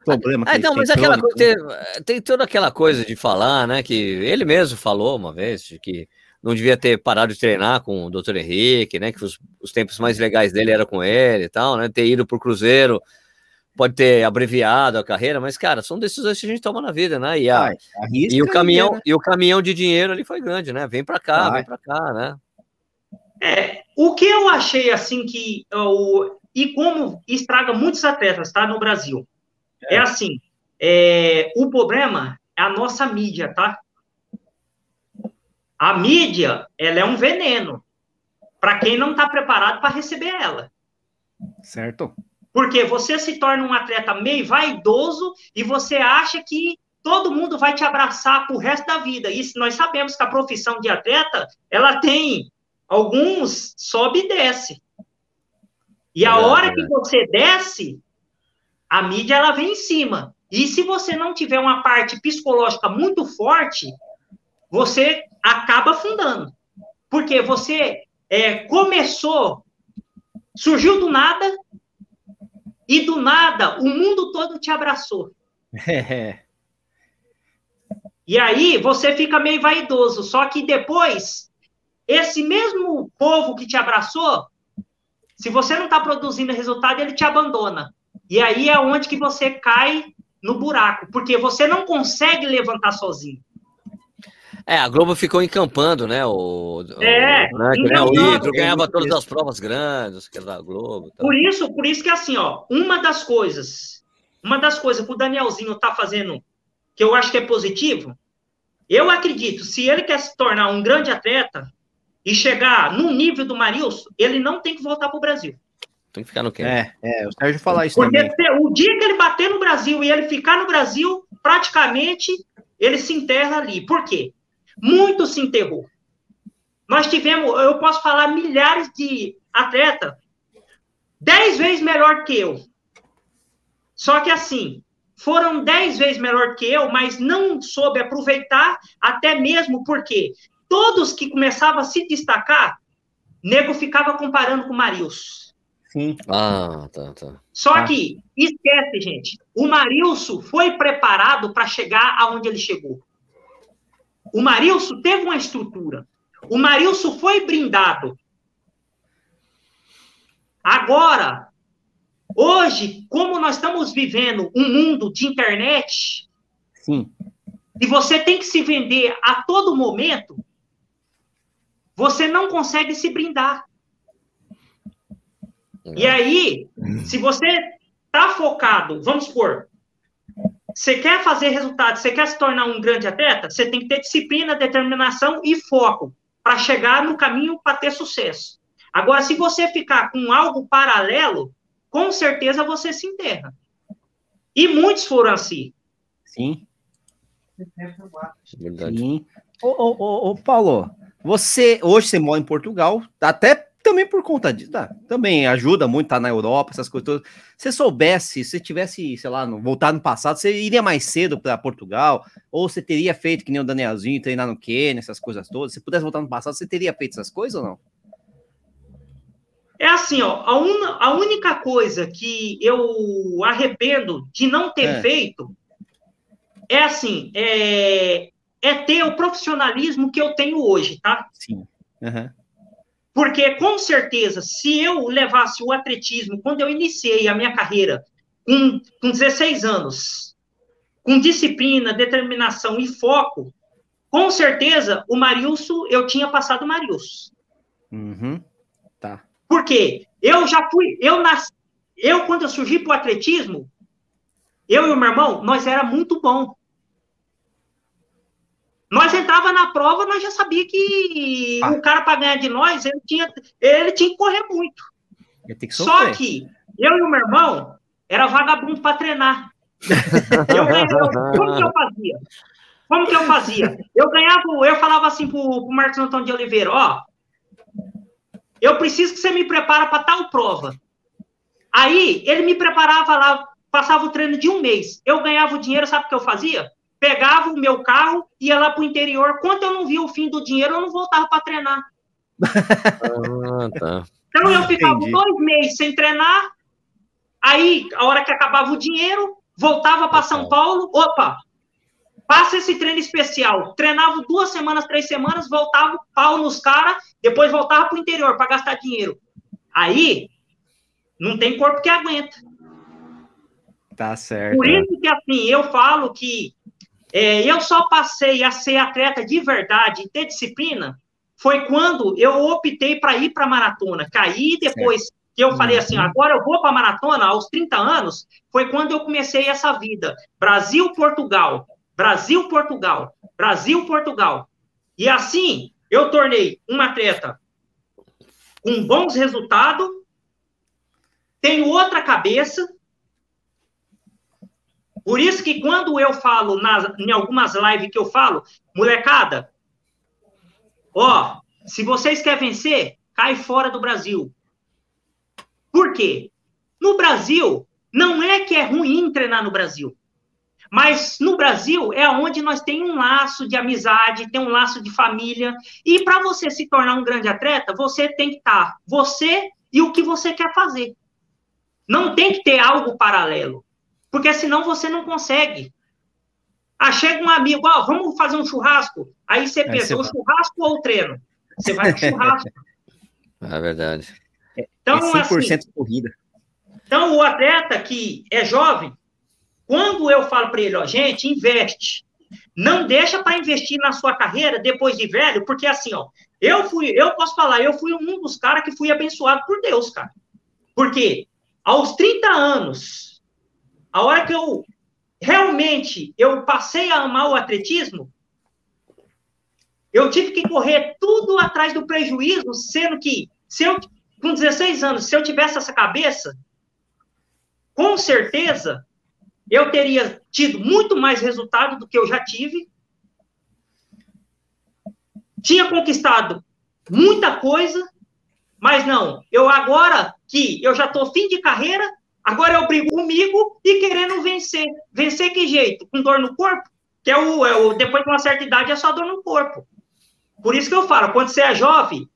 problema. É, não, mas aquela coisa, tem, tem toda aquela coisa de falar, né? Que ele mesmo falou uma vez de que não devia ter parado de treinar com o Dr. Henrique, né? Que os, os tempos mais legais dele era com ele e tal, né? Ter ido para o Cruzeiro pode ter abreviado a carreira, mas, cara, são decisões que a gente toma na vida, né? E, a, Ai, e o caminhão, né? e o caminhão de dinheiro ali foi grande, né? Vem para cá, Ai. vem para cá, né? É, o que eu achei assim que o e como estraga muitos atletas, tá, no Brasil. É, é assim, é, o problema é a nossa mídia, tá? A mídia, ela é um veneno para quem não está preparado para receber ela. Certo. Porque você se torna um atleta meio vaidoso e você acha que todo mundo vai te abraçar pro resto da vida. E nós sabemos que a profissão de atleta, ela tem alguns sobe e desce. E a hora que você desce, a mídia ela vem em cima. E se você não tiver uma parte psicológica muito forte, você acaba afundando. Porque você é, começou, surgiu do nada, e do nada o mundo todo te abraçou. E aí você fica meio vaidoso. Só que depois, esse mesmo povo que te abraçou, se você não está produzindo resultado, ele te abandona. E aí é onde que você cai no buraco, porque você não consegue levantar sozinho. É, a Globo ficou encampando, né? O, é, o, né, então, o Hidro ganhava todas as provas grandes, que era da Globo. Tá. Por isso, por isso que assim, ó, uma das coisas, uma das coisas que o Danielzinho tá fazendo, que eu acho que é positivo, eu acredito, se ele quer se tornar um grande atleta e chegar no nível do Marilson, ele não tem que voltar para o Brasil. Tem que ficar no quê? É, é, o Sérgio falar isso Porque também. o dia que ele bater no Brasil e ele ficar no Brasil, praticamente ele se enterra ali. Por quê? Muito se enterrou. Nós tivemos, eu posso falar, milhares de atletas, dez vezes melhor que eu. Só que assim, foram dez vezes melhor que eu, mas não soube aproveitar, até mesmo porque todos que começavam a se destacar, nego ficava comparando com o Marilson. Sim. Ah, tá, tá. Só ah. que, esquece, gente, o Marilson foi preparado para chegar aonde ele chegou. O Marilson teve uma estrutura. O Marilson foi brindado. Agora, hoje, como nós estamos vivendo um mundo de internet, Sim. e você tem que se vender a todo momento, você não consegue se brindar. E aí, se você está focado, vamos supor, você quer fazer resultado, você quer se tornar um grande atleta, você tem que ter disciplina, determinação e foco para chegar no caminho para ter sucesso. Agora, se você ficar com algo paralelo, com certeza você se enterra. E muitos foram assim. Sim. Verdade. Sim. Ô, ô, ô, ô, Paulo, você hoje você mora em Portugal, até também por conta disso, tá, também ajuda muito estar tá na Europa, essas coisas todas. Se soubesse, se tivesse, sei lá, voltar no passado, você iria mais cedo para Portugal, ou você teria feito que nem o Danielzinho, treinar no Quênia, essas coisas todas. Se pudesse voltar no passado, você teria feito essas coisas ou não? É assim, ó, a, a única coisa que eu arrependo de não ter é. feito é assim, é, é ter o profissionalismo que eu tenho hoje, tá? Sim. Uhum. Porque, com certeza, se eu levasse o atletismo, quando eu iniciei a minha carreira, com, com 16 anos, com disciplina, determinação e foco, com certeza, o Marilson, eu tinha passado o Marilson. Uhum. Tá. Por quê? Eu já fui, eu nasci, eu, quando eu surgi para o atletismo, eu e o meu irmão, nós era muito bom. Nós entrava na prova, nós já sabia que ah. o cara para ganhar de nós, ele tinha, ele tinha que correr muito. Que Só que eu e o meu irmão era vagabundo para treinar. eu, eu, como que eu fazia? Como que eu fazia? Eu ganhava, eu falava assim pro, pro Marcos Antônio de Oliveira, ó, eu preciso que você me prepara para tal prova. Aí ele me preparava lá, passava o treino de um mês. Eu ganhava o dinheiro, sabe o que eu fazia? Pegava o meu carro, ia lá para o interior. Quando eu não via o fim do dinheiro, eu não voltava para treinar. Ah, tá. Então eu ficava Entendi. dois meses sem treinar. Aí, a hora que acabava o dinheiro, voltava para São Paulo. Opa, passa esse treino especial. Treinava duas semanas, três semanas, voltava pau nos caras, depois voltava para o interior para gastar dinheiro. Aí, não tem corpo que aguenta. Tá certo. Por isso que, assim, eu falo que é, eu só passei a ser atleta de verdade, ter disciplina, foi quando eu optei para ir para a maratona. Caí depois certo. que eu falei assim, uhum. agora eu vou para a maratona, aos 30 anos, foi quando eu comecei essa vida. Brasil-Portugal, Brasil-Portugal, Brasil-Portugal. E assim, eu tornei um atleta com bons resultados, tenho outra cabeça, por isso que quando eu falo nas, em algumas lives que eu falo, molecada, ó, se vocês querem vencer, cai fora do Brasil. Por quê? No Brasil, não é que é ruim treinar no Brasil. Mas no Brasil é onde nós temos um laço de amizade, tem um laço de família. E para você se tornar um grande atleta, você tem que estar você e o que você quer fazer. Não tem que ter algo paralelo. Porque senão você não consegue. Ah, chega um amigo, ó, vamos fazer um churrasco. Aí você pensa, o churrasco ou o treino? Você vai pro churrasco. É verdade. Então, é 100% assim, corrida. Então, o atleta que é jovem, quando eu falo para ele, ó, gente, investe. Não deixa para investir na sua carreira depois de velho, porque assim, ó, eu fui, eu posso falar, eu fui um dos caras que fui abençoado por Deus, cara. Porque aos 30 anos, a hora que eu realmente eu passei a amar o atletismo, eu tive que correr tudo atrás do prejuízo, sendo que se eu com 16 anos, se eu tivesse essa cabeça, com certeza eu teria tido muito mais resultado do que eu já tive. Tinha conquistado muita coisa, mas não, eu agora que eu já estou fim de carreira, Agora eu brigo comigo e querendo vencer. Vencer que jeito? Com dor no corpo? Que é o, é o depois de uma certa idade é só dor no corpo. Por isso que eu falo, quando você é jovem,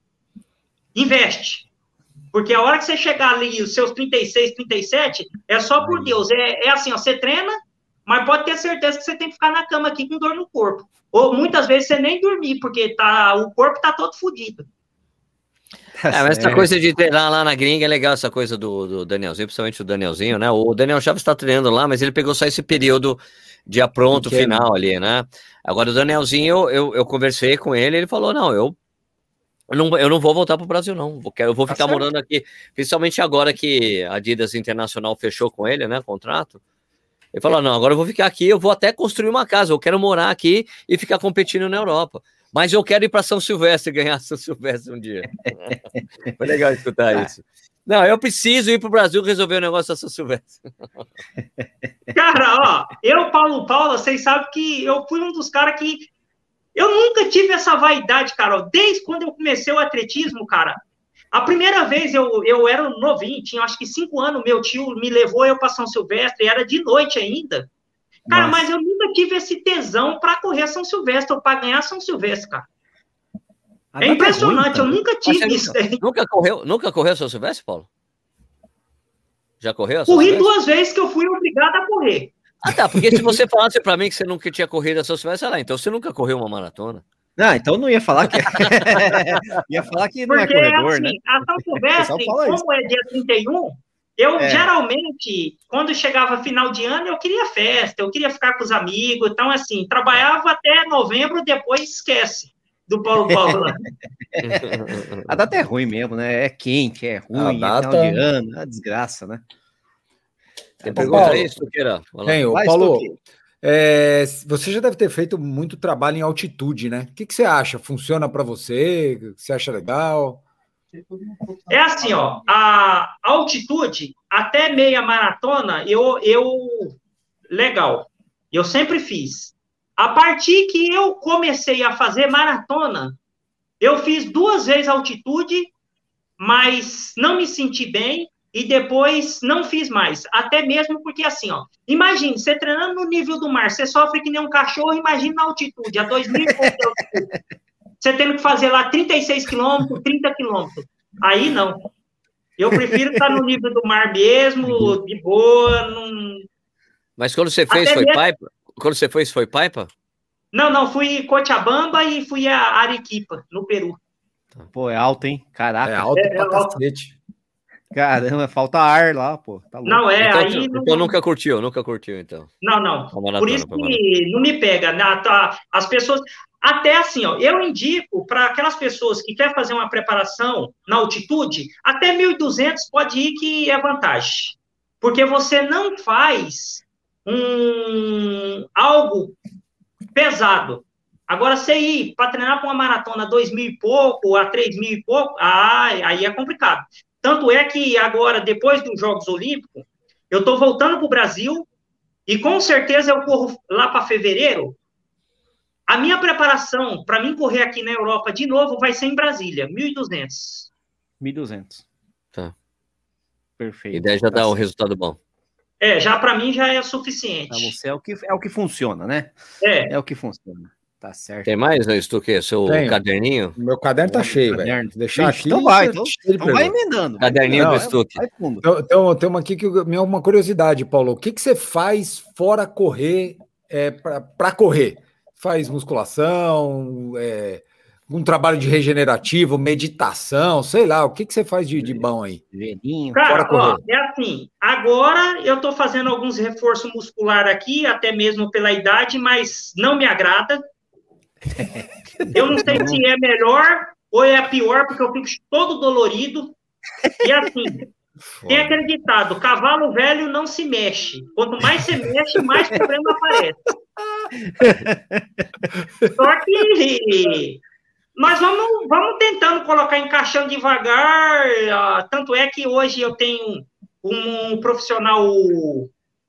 investe. Porque a hora que você chegar ali, os seus 36, 37, é só por Deus. É, é assim, ó, você treina, mas pode ter certeza que você tem que ficar na cama aqui com dor no corpo. Ou muitas vezes você nem dormir, porque tá, o corpo tá todo fodido. Tá é, mas essa coisa de treinar lá na gringa é legal, essa coisa do, do Danielzinho, principalmente o Danielzinho, né? O Daniel Chaves está treinando lá, mas ele pegou só esse período de apronto final ali, né? Agora o Danielzinho, eu, eu conversei com ele, ele falou: não, eu eu não, eu não vou voltar para o Brasil, não. Eu vou tá ficar tá morando aqui, principalmente agora que a Adidas Internacional fechou com ele, né? Contrato. Ele falou: não, agora eu vou ficar aqui, eu vou até construir uma casa, eu quero morar aqui e ficar competindo na Europa. Mas eu quero ir para São Silvestre ganhar São Silvestre um dia. Foi legal escutar tá. isso. Não, eu preciso ir para o Brasil resolver o negócio da São Silvestre. Cara, ó, eu, Paulo Paula, vocês sabem que eu fui um dos caras que. Eu nunca tive essa vaidade, cara. Desde quando eu comecei o atletismo, cara. A primeira vez eu, eu era novinho, tinha acho que cinco anos, meu tio me levou eu para São Silvestre, era de noite ainda. Cara, Nossa. mas eu nunca tive esse tesão para correr São Silvestre ou para ganhar São Silvestre, cara. Ah, é impressionante, ruim, eu nunca tive isso. Nunca, nunca, correu, nunca correu São Silvestre, Paulo? Já correu? Corri Silvestre? duas vezes que eu fui obrigado a correr. Ah, tá, porque se você falasse para mim que você nunca tinha corrido a São Silvestre, lá, então você nunca correu uma maratona. Não, então não ia falar que. ia falar que não é Porque, é corredor, assim, né? A São Silvestre, como é dia 31, eu é. geralmente, quando chegava final de ano, eu queria festa, eu queria ficar com os amigos. Então, assim, trabalhava até novembro, depois esquece do Paulo Paulo a data é ruim mesmo, né? É quente, é ruim, a data... é final de ano, é uma desgraça, né? Tem pergunta aí, Suqueira? Tem, o Paulo. É, você já deve ter feito muito trabalho em altitude, né? O que, que você acha? Funciona para você? Você acha legal? É assim, ó, a altitude até meia maratona eu eu legal. Eu sempre fiz. A partir que eu comecei a fazer maratona, eu fiz duas vezes altitude, mas não me senti bem e depois não fiz mais. Até mesmo porque assim, ó, imagine, você treinando no nível do mar, você sofre que nem um cachorro, imagina na altitude, a 2 mil e Você tendo que fazer lá 36 quilômetros, 30 quilômetros. Aí não. Eu prefiro estar no nível do mar mesmo, de boa. Não... Mas quando você fez, Até foi mesmo... pipa? Quando você fez, foi pipa? Não, não, fui Cochabamba e fui a Arequipa, no Peru. Pô, é alto, hein? Caraca. É alto é, pra é cacete. Caramba, falta ar lá, pô. Tá não, é, então, aí... Então não... nunca curtiu, nunca curtiu, então. Não, não. Por isso que não me pega. Né? As pessoas... Até assim, ó, eu indico para aquelas pessoas que querem fazer uma preparação na altitude, até 1.200 pode ir que é vantagem. Porque você não faz um, algo pesado. Agora, você ir para treinar para uma maratona dois mil e pouco, a três mil e pouco, aí é complicado. Tanto é que agora, depois dos Jogos Olímpicos, eu estou voltando para o Brasil e com certeza eu corro lá para fevereiro. A minha preparação para mim correr aqui na Europa de novo vai ser em Brasília, 1.200. 1.200. Tá. Perfeito. E daí já tá dá um resultado bom. É, já para mim já é suficiente. Pra você é o que é o que funciona, né? É. É o que funciona. Tá certo. Tem mais, Isso que Seu Tenho. caderninho? Meu caderno tá cheio, velho. Deixar aqui. Então vai, então, então vai emendando. Caderninho Não, do Stuque. Então, então, tem uma aqui que minha uma curiosidade, Paulo. O que, que você faz fora correr é, para correr? Faz musculação, é, um trabalho de regenerativo, meditação, sei lá, o que, que você faz de, de bom aí? Cara, ó, é assim, agora eu tô fazendo alguns reforços muscular aqui, até mesmo pela idade, mas não me agrada. Eu não sei se é melhor ou é pior, porque eu fico todo dolorido. E assim, tem aquele ditado: cavalo velho não se mexe. Quanto mais se mexe, mais problema aparece. Só que nós vamos, vamos tentando colocar em caixão devagar. Tanto é que hoje eu tenho um profissional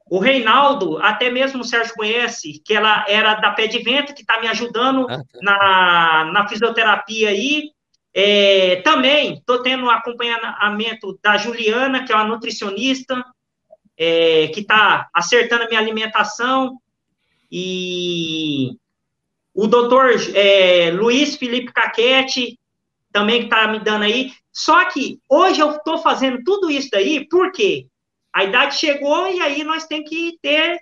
o Reinaldo, até mesmo o Sérgio conhece, que ela era da Pé de Vento, que está me ajudando ah, tá. na, na fisioterapia aí. É, também estou tendo acompanhamento da Juliana, que é uma nutricionista. é, que está acertando a minha alimentação, e o doutor é, Luiz Felipe Caquete, também que está me dando aí. Só que hoje eu estou fazendo tudo isso daí, porque a idade chegou e aí nós temos que ter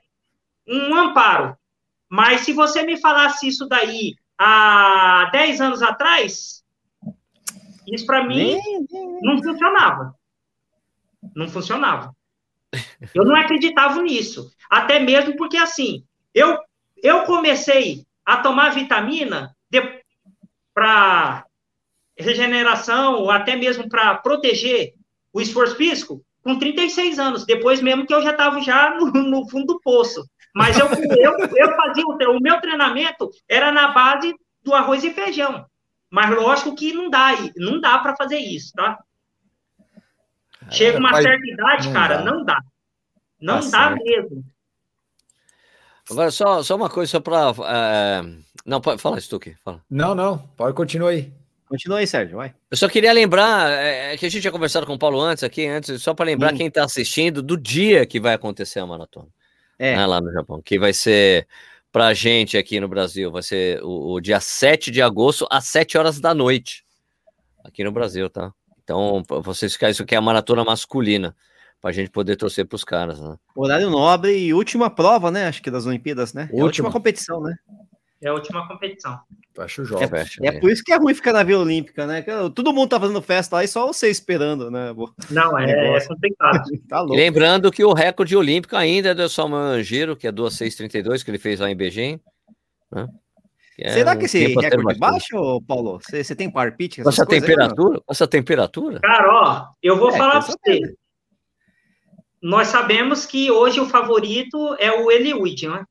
um amparo. Mas se você me falasse isso daí há 10 anos atrás, isso para mim não funcionava. Não funcionava. Eu não acreditava nisso. Até mesmo porque, assim, eu, eu comecei a tomar vitamina para regeneração, ou até mesmo para proteger o esforço físico, com 36 anos, depois mesmo que eu já estava já no, no, fundo do poço. Mas eu, eu, eu fazia, o, o meu treinamento era na base do arroz e feijão. Mas lógico que não dá, não dá para fazer isso, tá? Chega uma certa idade, cara, não dá. Não tá dá mesmo. Agora, só, só uma coisa, só para. Uh... É, não, pode falar, Stuque. Fala. Não, não, pode continuar aí. Continua aí, Sérgio, vai. Eu só queria lembrar é, é que a gente tinha conversado com o Paulo antes aqui, antes, só para lembrar quem está assistindo do dia que vai acontecer a maratona. É. Né, lá no Japão, que vai ser para a gente aqui no Brasil, vai ser o, o, dia 7 de agosto, às 7 horas da noite, aqui no Brasil, tá? Então, vocês ficarem, isso aqui é a maratona masculina para a gente poder torcer para os caras, né? Horário nobre e última prova, né? Acho que das Olimpíadas, né? Última, é a última competição, né? É a última competição. Acho jovem. É, é, por isso que é ruim ficar na Via Olímpica, né? Todo mundo tá fazendo festa lá e só você esperando, né? Não, é, é complicado. tá louco. Lembrando que o recorde olímpico ainda é do Samuel Angiro, que é 2,632, que ele fez lá em Beijing. Né? Que Será é que esse recorde é baixo, Paulo? Você, você tem parpite? Com essa temperatura? Com essa temperatura? Cara, ó, eu vou é, falar pra você. Nós sabemos que hoje o favorito é o Eliud, né?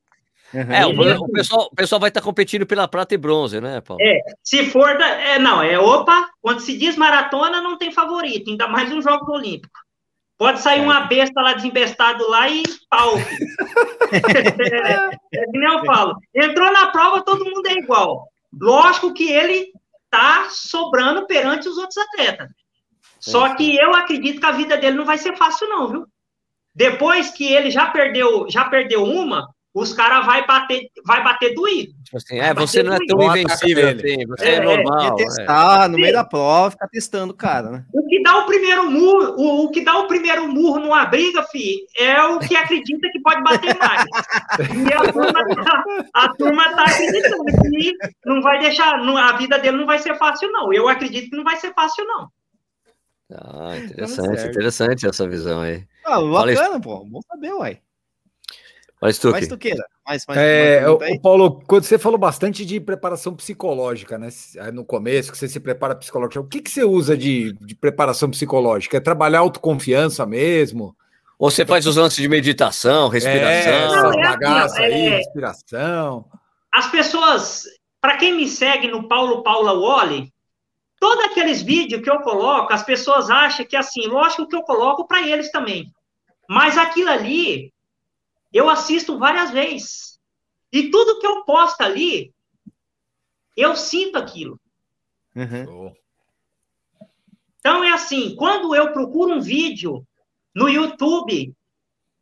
Uhum. É, o, o, pessoal, o pessoal vai estar tá competindo pela prata e bronze, né, Paulo? É, se for da. É, não, é opa, quando se diz maratona, não tem favorito, ainda mais um Jogos Olímpicos. Pode sair é. uma besta lá desembestado lá e pau. é, é que nem eu falo. Entrou na prova, todo mundo é igual. Lógico que ele tá sobrando perante os outros atletas. Só que eu acredito que a vida dele não vai ser fácil, não, viu? Depois que ele já perdeu, já perdeu uma, os caras vai bater, vai bater doído. Tipo assim, é, você não é tão invencível assim, você é, é normal. É testar, é. no meio da prova, ficar testando o cara, né? O que dá o primeiro murro, o, o que dá o primeiro murro numa briga, fi, é o que acredita que pode bater mais. e a turma tá, a turma tá acreditando que não vai deixar, não, a vida dele não vai ser fácil, não. Eu acredito que não vai ser fácil, não. Ah, interessante, tá interessante essa visão aí. Ah, bacana, pô. Bom saber, uai. Mas tu, mais tuqueira. Mais, mais, é, mais o, Paulo, quando você falou bastante de preparação psicológica, né? No começo, que você se prepara psicológica, o que, que você usa de, de preparação psicológica? É trabalhar autoconfiança mesmo? Ou você faz os lances de meditação, respiração? É, não, é bagaça assim, aí, é... respiração. As pessoas, para quem me segue no Paulo Paula Wally, todos aqueles vídeos que eu coloco, as pessoas acham que assim, lógico que eu coloco para eles também. Mas aquilo ali eu assisto várias vezes. E tudo que eu posto ali, eu sinto aquilo. Uhum. Então é assim, quando eu procuro um vídeo no YouTube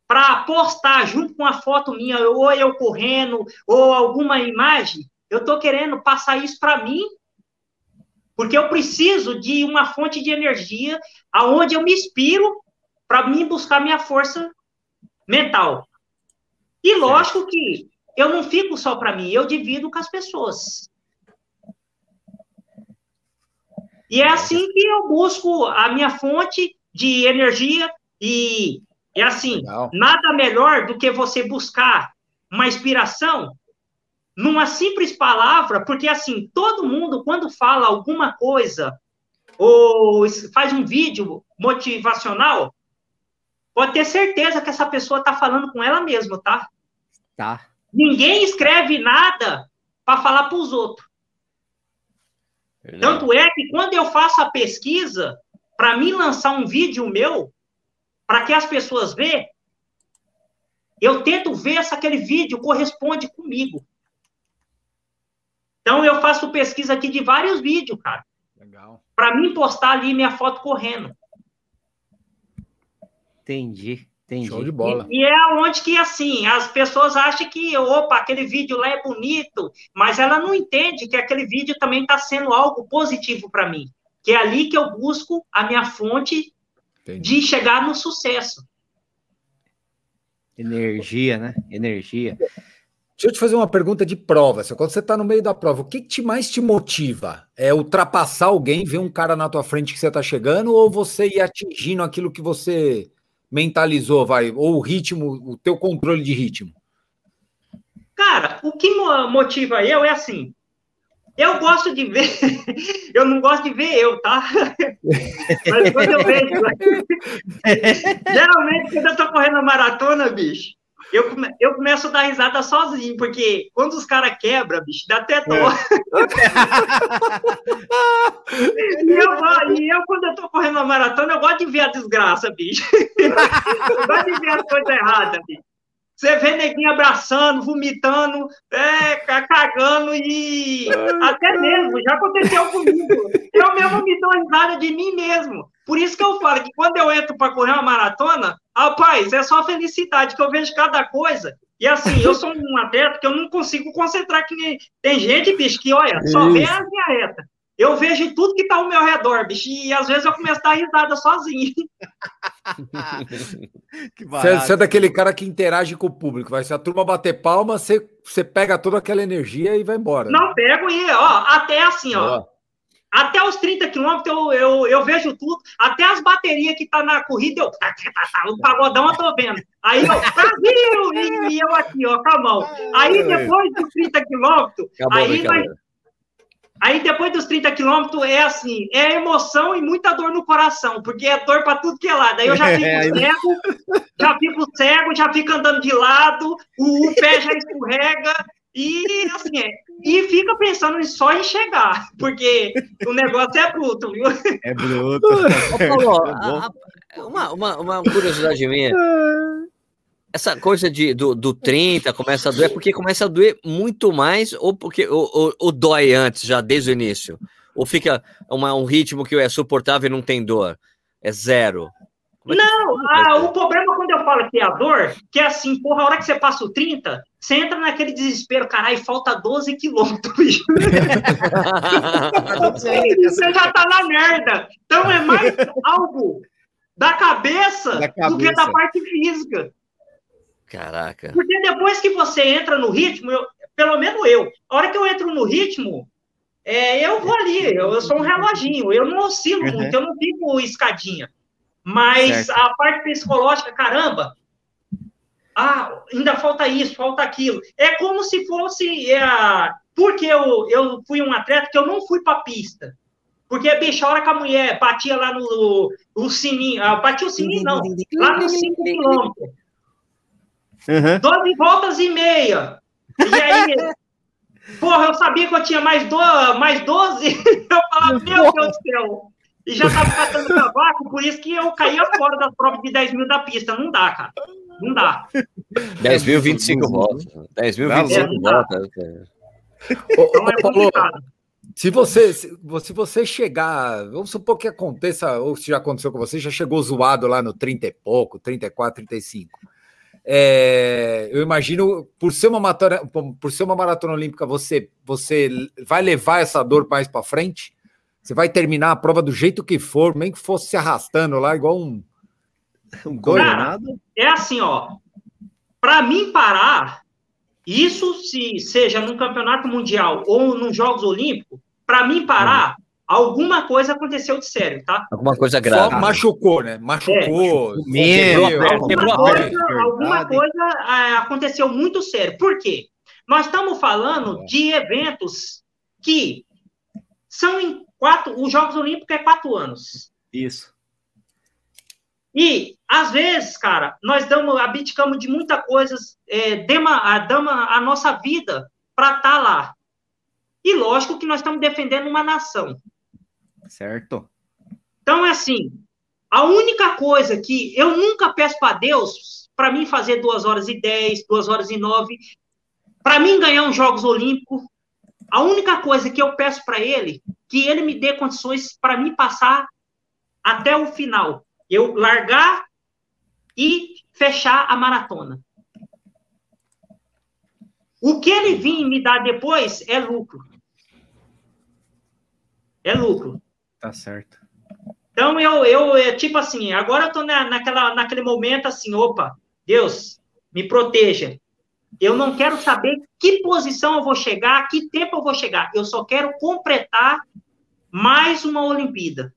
para postar junto com a foto minha, ou eu correndo, ou alguma imagem, eu estou querendo passar isso para mim, porque eu preciso de uma fonte de energia aonde eu me inspiro para mim buscar minha força mental. E lógico que eu não fico só para mim, eu divido com as pessoas. E é assim que eu busco a minha fonte de energia e é assim, Legal. nada melhor do que você buscar uma inspiração numa simples palavra, porque assim, todo mundo quando fala alguma coisa ou faz um vídeo motivacional, pode ter certeza que essa pessoa está falando com ela mesma, tá? Tá. Ninguém escreve nada para falar para os outros. Tanto é que quando eu faço a pesquisa, para mim lançar um vídeo meu, para que as pessoas vejam, eu tento ver se aquele vídeo corresponde comigo. Então eu faço pesquisa aqui de vários vídeos, cara. Legal. Para mim postar ali minha foto correndo. Entendi. Entendi. Show de bola. E, e, é onde que, assim, as pessoas acham que, opa, aquele vídeo lá é bonito, mas ela não entende que aquele vídeo também está sendo algo positivo para mim. Que é ali que eu busco a minha fonte Entendi. de chegar no sucesso. Energia, né? Energia. Deixa eu te fazer uma pergunta de prova. Quando você está no meio da prova, o que, que mais te motiva? É ultrapassar alguém, ver um cara na tua frente que você está chegando, ou você ir atingindo aquilo que você mentalizou, vai? Ou o ritmo, o teu controle de ritmo? Cara, o que motiva eu é assim. Eu gosto de ver, eu não gosto de ver eu, tá? Mas quando eu vejo. geralmente, quando eu tô correndo a maratona, bicho, eu, come, eu começo a dar risada sozinho, porque quando os caras quebram, bicho, dá até dó. É. e, eu, e eu, quando eu tô correndo uma maratona, eu gosto de ver a desgraça, bicho. eu gosto de ver as coisas erradas, bicho. Você vê neguinho abraçando, vomitando, é, cagando e até mesmo, já aconteceu comigo. Eu mesmo me dou risada de mim mesmo. Por isso que eu falo que quando eu entro para correr uma maratona, rapaz, é só felicidade que eu vejo cada coisa. E assim, eu sou um atleta que eu não consigo concentrar que nem... Tem gente, bicho, que olha, só vê a linha reta. Eu vejo tudo que tá ao meu redor, bicho, e às vezes eu começo a dar risada sozinho. você, você, é daquele cara que interage com o público, vai se a turma bater palma, você, você pega toda aquela energia e vai embora. Não, pego e, ó, até assim, ó, até os 30 quilômetros eu, eu, eu, vejo tudo. Até as baterias que tá na corrida, eu. O pagodão eu tô vendo. Aí eu, Brasil! E, e eu aqui, ó, com a mão. Aí depois dos 30 quilômetros, aí vai. Aí depois dos 30 quilômetros é assim, é emoção e muita dor no coração, porque é dor para tudo que é lado. Aí eu já fico é, cego, já fico cego, já fico andando de lado, o, o pé já escorrega, e assim, é, e fica pensando só em chegar, porque o negócio é bruto, viu? É bruto. Paulo, a, a, uma, uma, uma curiosidade minha. Essa coisa de, do, do 30 começa a doer, é porque começa a doer muito mais, ou porque ou, ou, ou dói antes, já desde o início? Ou fica uma, um ritmo que é suportável e não tem dor? É zero. É não, ah, o problema quando eu falo que é a dor, que é assim, porra, a hora que você passa o 30, você entra naquele desespero, caralho, falta 12 quilômetros. você já tá na merda. Então é mais algo da cabeça, da cabeça. do que da parte física. Caraca. Porque depois que você entra no ritmo, eu, pelo menos eu, a hora que eu entro no ritmo, é, eu vou ali, eu, eu sou um reloginho, eu não oscilo uhum. muito, eu não fico escadinha. Mas certo. a parte psicológica, caramba, ah, ainda falta isso, falta aquilo. É como se fosse. É, porque eu, eu fui um atleta que eu não fui para pista. Porque, bicho, a hora que a mulher batia lá no, no sininho, ah, batia o sininho, não, lá nos 5 quilômetros. Uhum. 12 voltas e meia. E aí, porra, eu sabia que eu tinha mais, do, mais 12. Eu falava, meu Deus do céu e já estava catando cavaco, por isso que eu caía fora das provas de 10 mil da pista. Não dá, cara. Não dá. 10 mil, 25 voltas. 10 mil, 25 é, voltas. Então é complicado. Se você, se, se você chegar, vamos supor que aconteça, ou se já aconteceu com você, já chegou zoado lá no 30 e pouco, 34, 35. É, eu imagino, por ser uma maratona, por ser uma maratona olímpica, você, você vai levar essa dor mais para frente? Você vai terminar a prova do jeito que for, nem que fosse se arrastando lá, igual um. um Cara, é assim, ó. Para mim parar, isso se seja num campeonato mundial ou nos Jogos Olímpicos, para mim parar. Alguma coisa aconteceu de sério, tá? Alguma coisa grave. Só machucou, né? Machucou. É, quebrou, quebrou, alguma coisa, alguma coisa é, aconteceu muito sério. Por quê? Nós estamos falando de eventos que são em Quatro, os Jogos Olímpicos é quatro anos. Isso. E, às vezes, cara, nós damos, abdicamos de muita coisa, é, damos, a, a nossa vida para estar tá lá. E lógico que nós estamos defendendo uma nação. Certo. Então, é assim, a única coisa que eu nunca peço para Deus, para mim fazer duas horas e dez, duas horas e nove, para mim ganhar uns Jogos Olímpicos, a única coisa que eu peço para ele que ele me dê condições para me passar até o final. Eu largar e fechar a maratona. O que ele vir me dar depois é lucro. É lucro. Tá certo. Então, eu, eu é, tipo assim, agora eu tô na, naquela, naquele momento assim, opa, Deus, me proteja. Eu não quero saber que posição eu vou chegar, que tempo eu vou chegar. Eu só quero completar mais uma Olimpíada.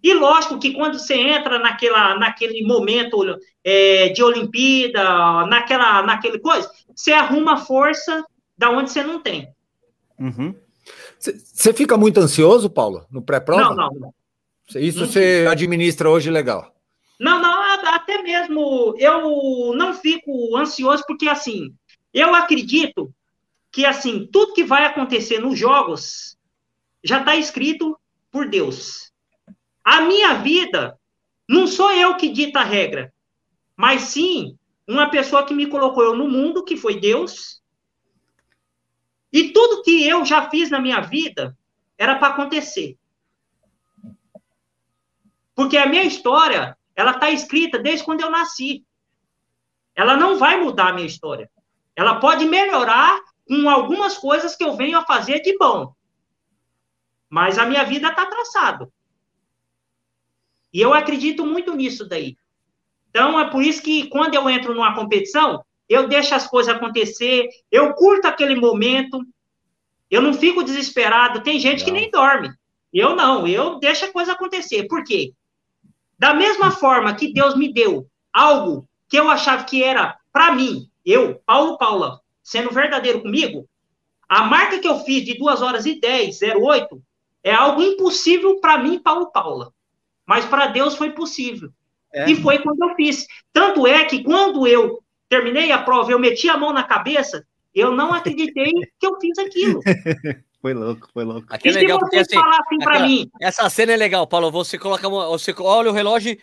E lógico que quando você entra naquela, naquele momento é, de Olimpíada, naquela, naquele coisa, você arruma força da onde você não tem. Você fica muito ansioso, Paulo, no pré-prova? Não, não, não. Isso você administra hoje legal? Não, não, até mesmo eu não fico ansioso, porque assim, eu acredito que assim, tudo que vai acontecer nos jogos já está escrito por Deus. A minha vida não sou eu que dita a regra, mas sim uma pessoa que me colocou eu no mundo, que foi Deus. E tudo que eu já fiz na minha vida era para acontecer. Porque a minha história ela está escrita desde quando eu nasci. Ela não vai mudar a minha história. Ela pode melhorar com algumas coisas que eu venho a fazer de bom. Mas a minha vida está traçada. E eu acredito muito nisso daí. Então, é por isso que quando eu entro numa competição, eu deixo as coisas acontecer, eu curto aquele momento, eu não fico desesperado. Tem gente não. que nem dorme. Eu não, eu deixo a coisa acontecer. Por quê? Da mesma forma que Deus me deu algo que eu achava que era para mim, eu, Paulo Paula, sendo verdadeiro comigo, a marca que eu fiz de 2 horas e 10, 08, é algo impossível para mim, Paulo Paula. Mas para Deus foi possível. É. E foi quando eu fiz. Tanto é que quando eu terminei a prova, eu meti a mão na cabeça, eu não acreditei que eu fiz aquilo. Foi louco, foi louco. Aqui é legal porque assim, assim aquela, mim, essa cena é legal, Paulo. Você coloca, você olha o relógio,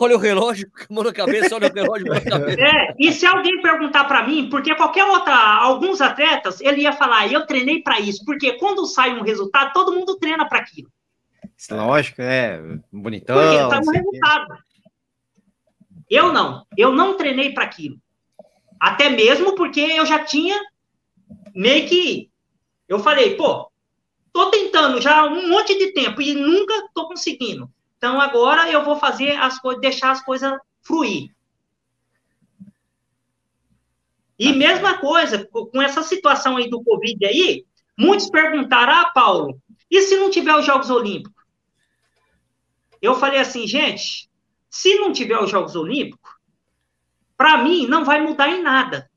olha o relógio, mão na cabeça, olha o relógio, mão na cabeça. É, e se alguém perguntar para mim, porque qualquer outra, alguns atletas, ele ia falar, eu treinei para isso, porque quando sai um resultado, todo mundo treina para aquilo. Lógico, é bonitão. Porque sai um resultado. Eu não, eu não treinei para aquilo. Até mesmo porque eu já tinha meio que eu falei, pô, tô tentando já um monte de tempo e nunca tô conseguindo. Então agora eu vou fazer as coisas, deixar as coisas fluir. E mesma coisa, com essa situação aí do Covid aí, muitos perguntaram, ah, Paulo, e se não tiver os Jogos Olímpicos? Eu falei assim, gente, se não tiver os Jogos Olímpicos, para mim não vai mudar em nada.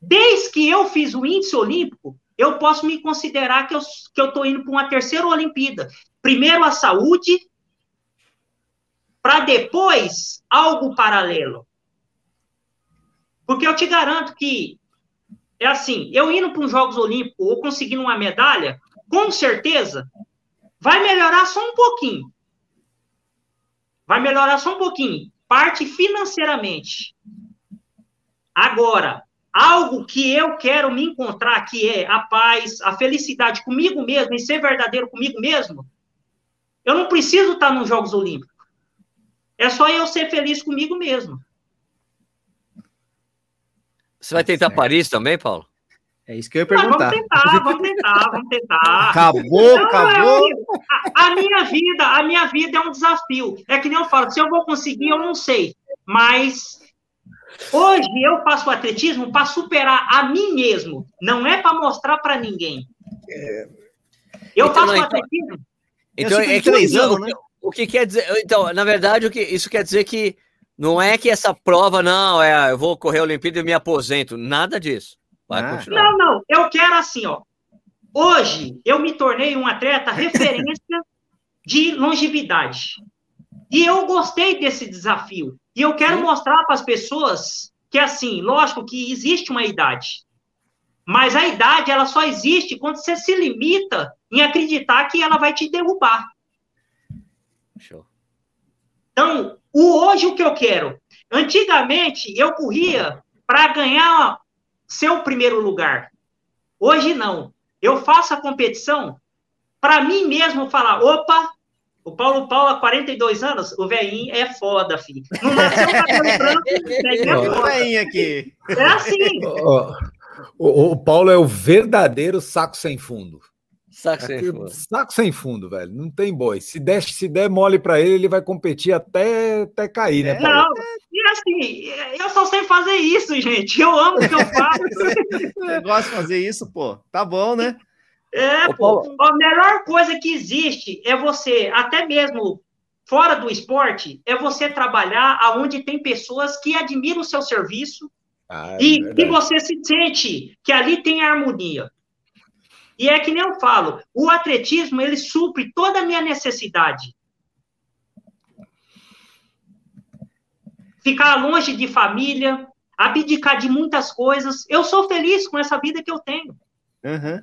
Desde que eu fiz o índice olímpico, eu posso me considerar que eu que estou indo para uma terceira Olimpíada. Primeiro a saúde, para depois algo paralelo. Porque eu te garanto que é assim, eu indo para os Jogos Olímpicos ou conseguindo uma medalha, com certeza vai melhorar só um pouquinho. Vai melhorar só um pouquinho, parte financeiramente. Agora, algo que eu quero me encontrar, que é a paz, a felicidade comigo mesmo e ser verdadeiro comigo mesmo, eu não preciso estar nos Jogos Olímpicos. É só eu ser feliz comigo mesmo. Você vai tentar Paris também, Paulo? É isso que eu ia perguntar. vamos tentar, vamos tentar, vamos tentar. Acabou, não, acabou. a, a, minha vida, a minha vida é um desafio. É que nem eu falo, se eu vou conseguir, eu não sei. Mas Hoje eu faço atletismo para superar a mim mesmo, não é para mostrar para ninguém. É... Eu então, faço então, atletismo. Então, é que três anos, né? O que quer dizer? Então, na verdade, o que isso quer dizer que não é que essa prova, não, é eu vou correr a Olimpíada e me aposento. Nada disso. Vai ah. continuar. Não, não, eu quero assim, ó. Hoje eu me tornei um atleta referência de longevidade. E eu gostei desse desafio. E eu quero Sim. mostrar para as pessoas que, assim, lógico que existe uma idade. Mas a idade, ela só existe quando você se limita em acreditar que ela vai te derrubar. Show. Então, o hoje o que eu quero? Antigamente, eu corria para ganhar seu primeiro lugar. Hoje não. Eu faço a competição para mim mesmo falar, opa, O Paulo Paulo, 42 anos, o velhinho é foda, filho. Não nasceu cabelo branco, o velhinho é aqui. É assim. O, o, Paulo é o verdadeiro saco sem fundo. Saco sem fundo. Saco sem fundo, velho. Não tem boi. Se der, se der mole para ele, ele vai competir até, até cair, né, Paulo? Não, e assim, eu só sei fazer isso, gente. Eu amo o que eu faço. eu gosto de fazer isso, pô. Tá bom, né? É, pô. A melhor coisa que existe é você, até mesmo fora do esporte, é você trabalhar aonde tem pessoas que admiram o seu serviço ah, é e que você se sente que ali tem harmonia. E é que nem eu falo, o atletismo, ele supre toda a minha necessidade. Ficar longe de família, abdicar de muitas coisas. Eu sou feliz com essa vida que eu tenho. Uhum.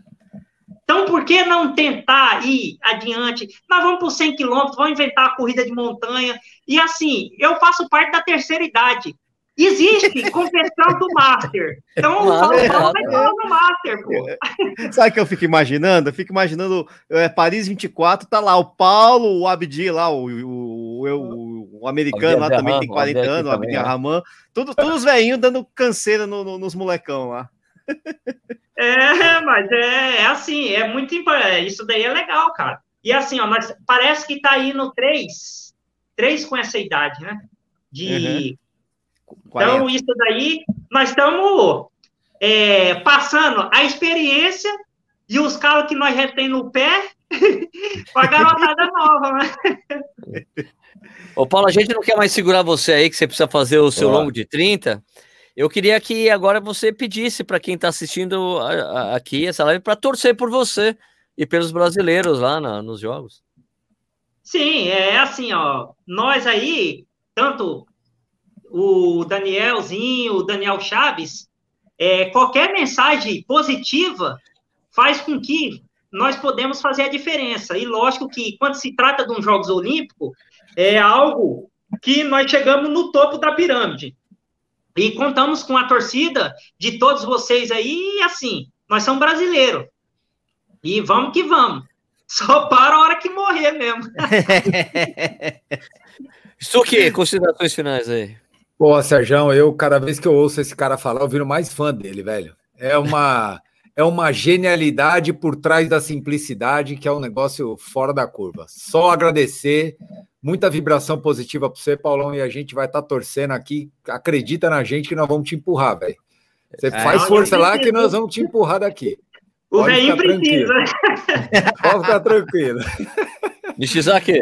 Então, por que não tentar ir adiante? Nós vamos por 100 quilômetros, vamos inventar a corrida de montanha. E assim, eu faço parte da terceira idade. Existe competição do Master. Então, o Paulo vai falar no Master, pô. Sabe o que eu fico imaginando? Eu fico imaginando é, Paris 24, tá lá o Paulo, o Abdi lá, o, o, o, o americano lá também tem 40 anos, o Abdi Rahman. Tudo, todos os velhinhos dando canseira no, no, nos molecão lá. É, mas é, é assim, é muito é, isso daí é legal, cara. E assim, ó, nós, parece que tá indo três, três com essa idade, né? De uhum. então isso daí nós estamos é, passando a experiência e os carros que nós tem no pé para garotada nova, né? Ô Paulo, a gente não quer mais segurar você aí, que você precisa fazer o seu longo de 30. Eu queria que agora você pedisse para quem está assistindo a, a, aqui essa live para torcer por você e pelos brasileiros lá na, nos jogos. Sim, é assim, ó. Nós aí, tanto o Danielzinho, o Daniel Chaves, é, qualquer mensagem positiva faz com que nós podemos fazer a diferença. E lógico que quando se trata de um Jogos Olímpicos, é algo que nós chegamos no topo da pirâmide. E contamos com a torcida de todos vocês aí, e assim, nós somos brasileiros. E vamos que vamos. Só para a hora que morrer mesmo. Isso que? Considerações finais aí. Pô, Sérgio, eu, cada vez que eu ouço esse cara falar, eu viro mais fã dele, velho. É uma, é uma genialidade por trás da simplicidade, que é um negócio fora da curva. Só agradecer Muita vibração positiva para você, Paulão, e a gente vai estar tá torcendo aqui. Acredita na gente que nós vamos te empurrar, velho. Você é, faz força lá que nós vamos te empurrar daqui. O velho precisa. Pode ficar tranquilo. Nishizaki.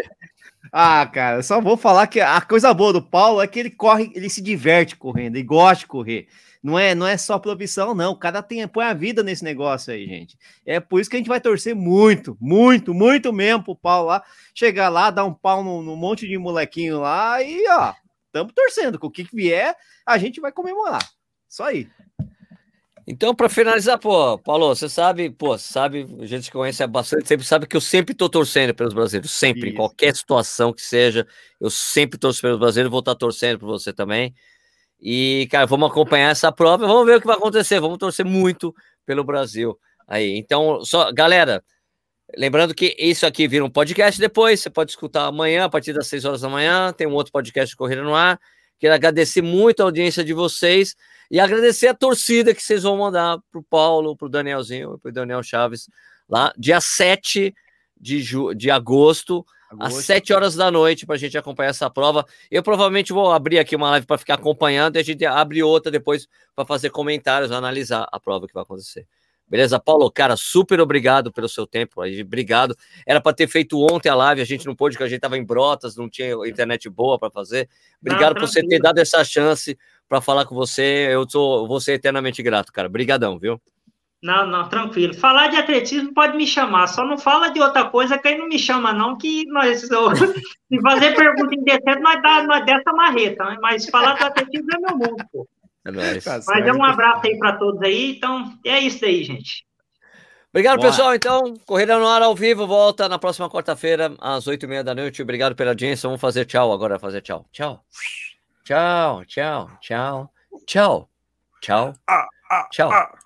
Ah, cara, só vou falar que a coisa boa do Paulo é que ele corre, ele se diverte correndo, e gosta de correr. Não é, não é só profissão, não. O cara tem, põe a vida nesse negócio aí, gente. É por isso que a gente vai torcer muito, muito, muito mesmo pro Paulo lá. Chegar lá, dar um pau no, no monte de molequinho lá e, ó, estamos torcendo. Com o que vier, a gente vai comemorar. Só aí. Então, para finalizar, pô, Paulo, você sabe, pô, sabe, a gente que conhece bastante, sempre sabe que eu sempre tô torcendo pelos brasileiros, sempre, Isso. em qualquer situação que seja, eu sempre torço pelos brasileiros, vou estar tá torcendo por você também. E, cara, vamos acompanhar essa prova, vamos ver o que vai acontecer, vamos torcer muito pelo Brasil aí. Então, só, galera, lembrando que isso aqui vira um podcast depois, você pode escutar amanhã, a partir das 6 horas da manhã, tem um outro podcast de Corrida no Ar. Quero agradecer muito a audiência de vocês e agradecer a torcida que vocês vão mandar para o Paulo, para o Danielzinho, para o Daniel Chaves, lá, dia 7 de, de agosto às 7 horas da noite para a gente acompanhar essa prova. Eu provavelmente vou abrir aqui uma live para ficar acompanhando e a gente abre outra depois para fazer comentários, analisar a prova que vai acontecer. Beleza, Paulo? Cara, super obrigado pelo seu tempo. Obrigado. Era para ter feito ontem a live, a gente não pôde, porque a gente estava em Brotas, não tinha internet boa para fazer. Obrigado não, por você ter dado essa chance para falar com você. Eu sou, vou ser eternamente grato, cara. Obrigadão, viu? Não, não, tranquilo. Falar de atletismo pode me chamar, só não fala de outra coisa que aí não me chama, não, que nós. se fazer pergunta indecente, nós dá, nós dessa marreta, né? Mas falar de atletismo é meu mundo, pô. É nóis. Mas é um abraço aí para todos aí, então é isso aí, gente. Obrigado, Boa. pessoal. Então, Corrida no Ar ao vivo volta na próxima quarta-feira, às oito e meia da noite. Obrigado pela audiência. Vamos fazer tchau agora, fazer tchau. Tchau. Tchau, tchau, tchau, tchau. Tchau. Ah, ah, tchau. Ah.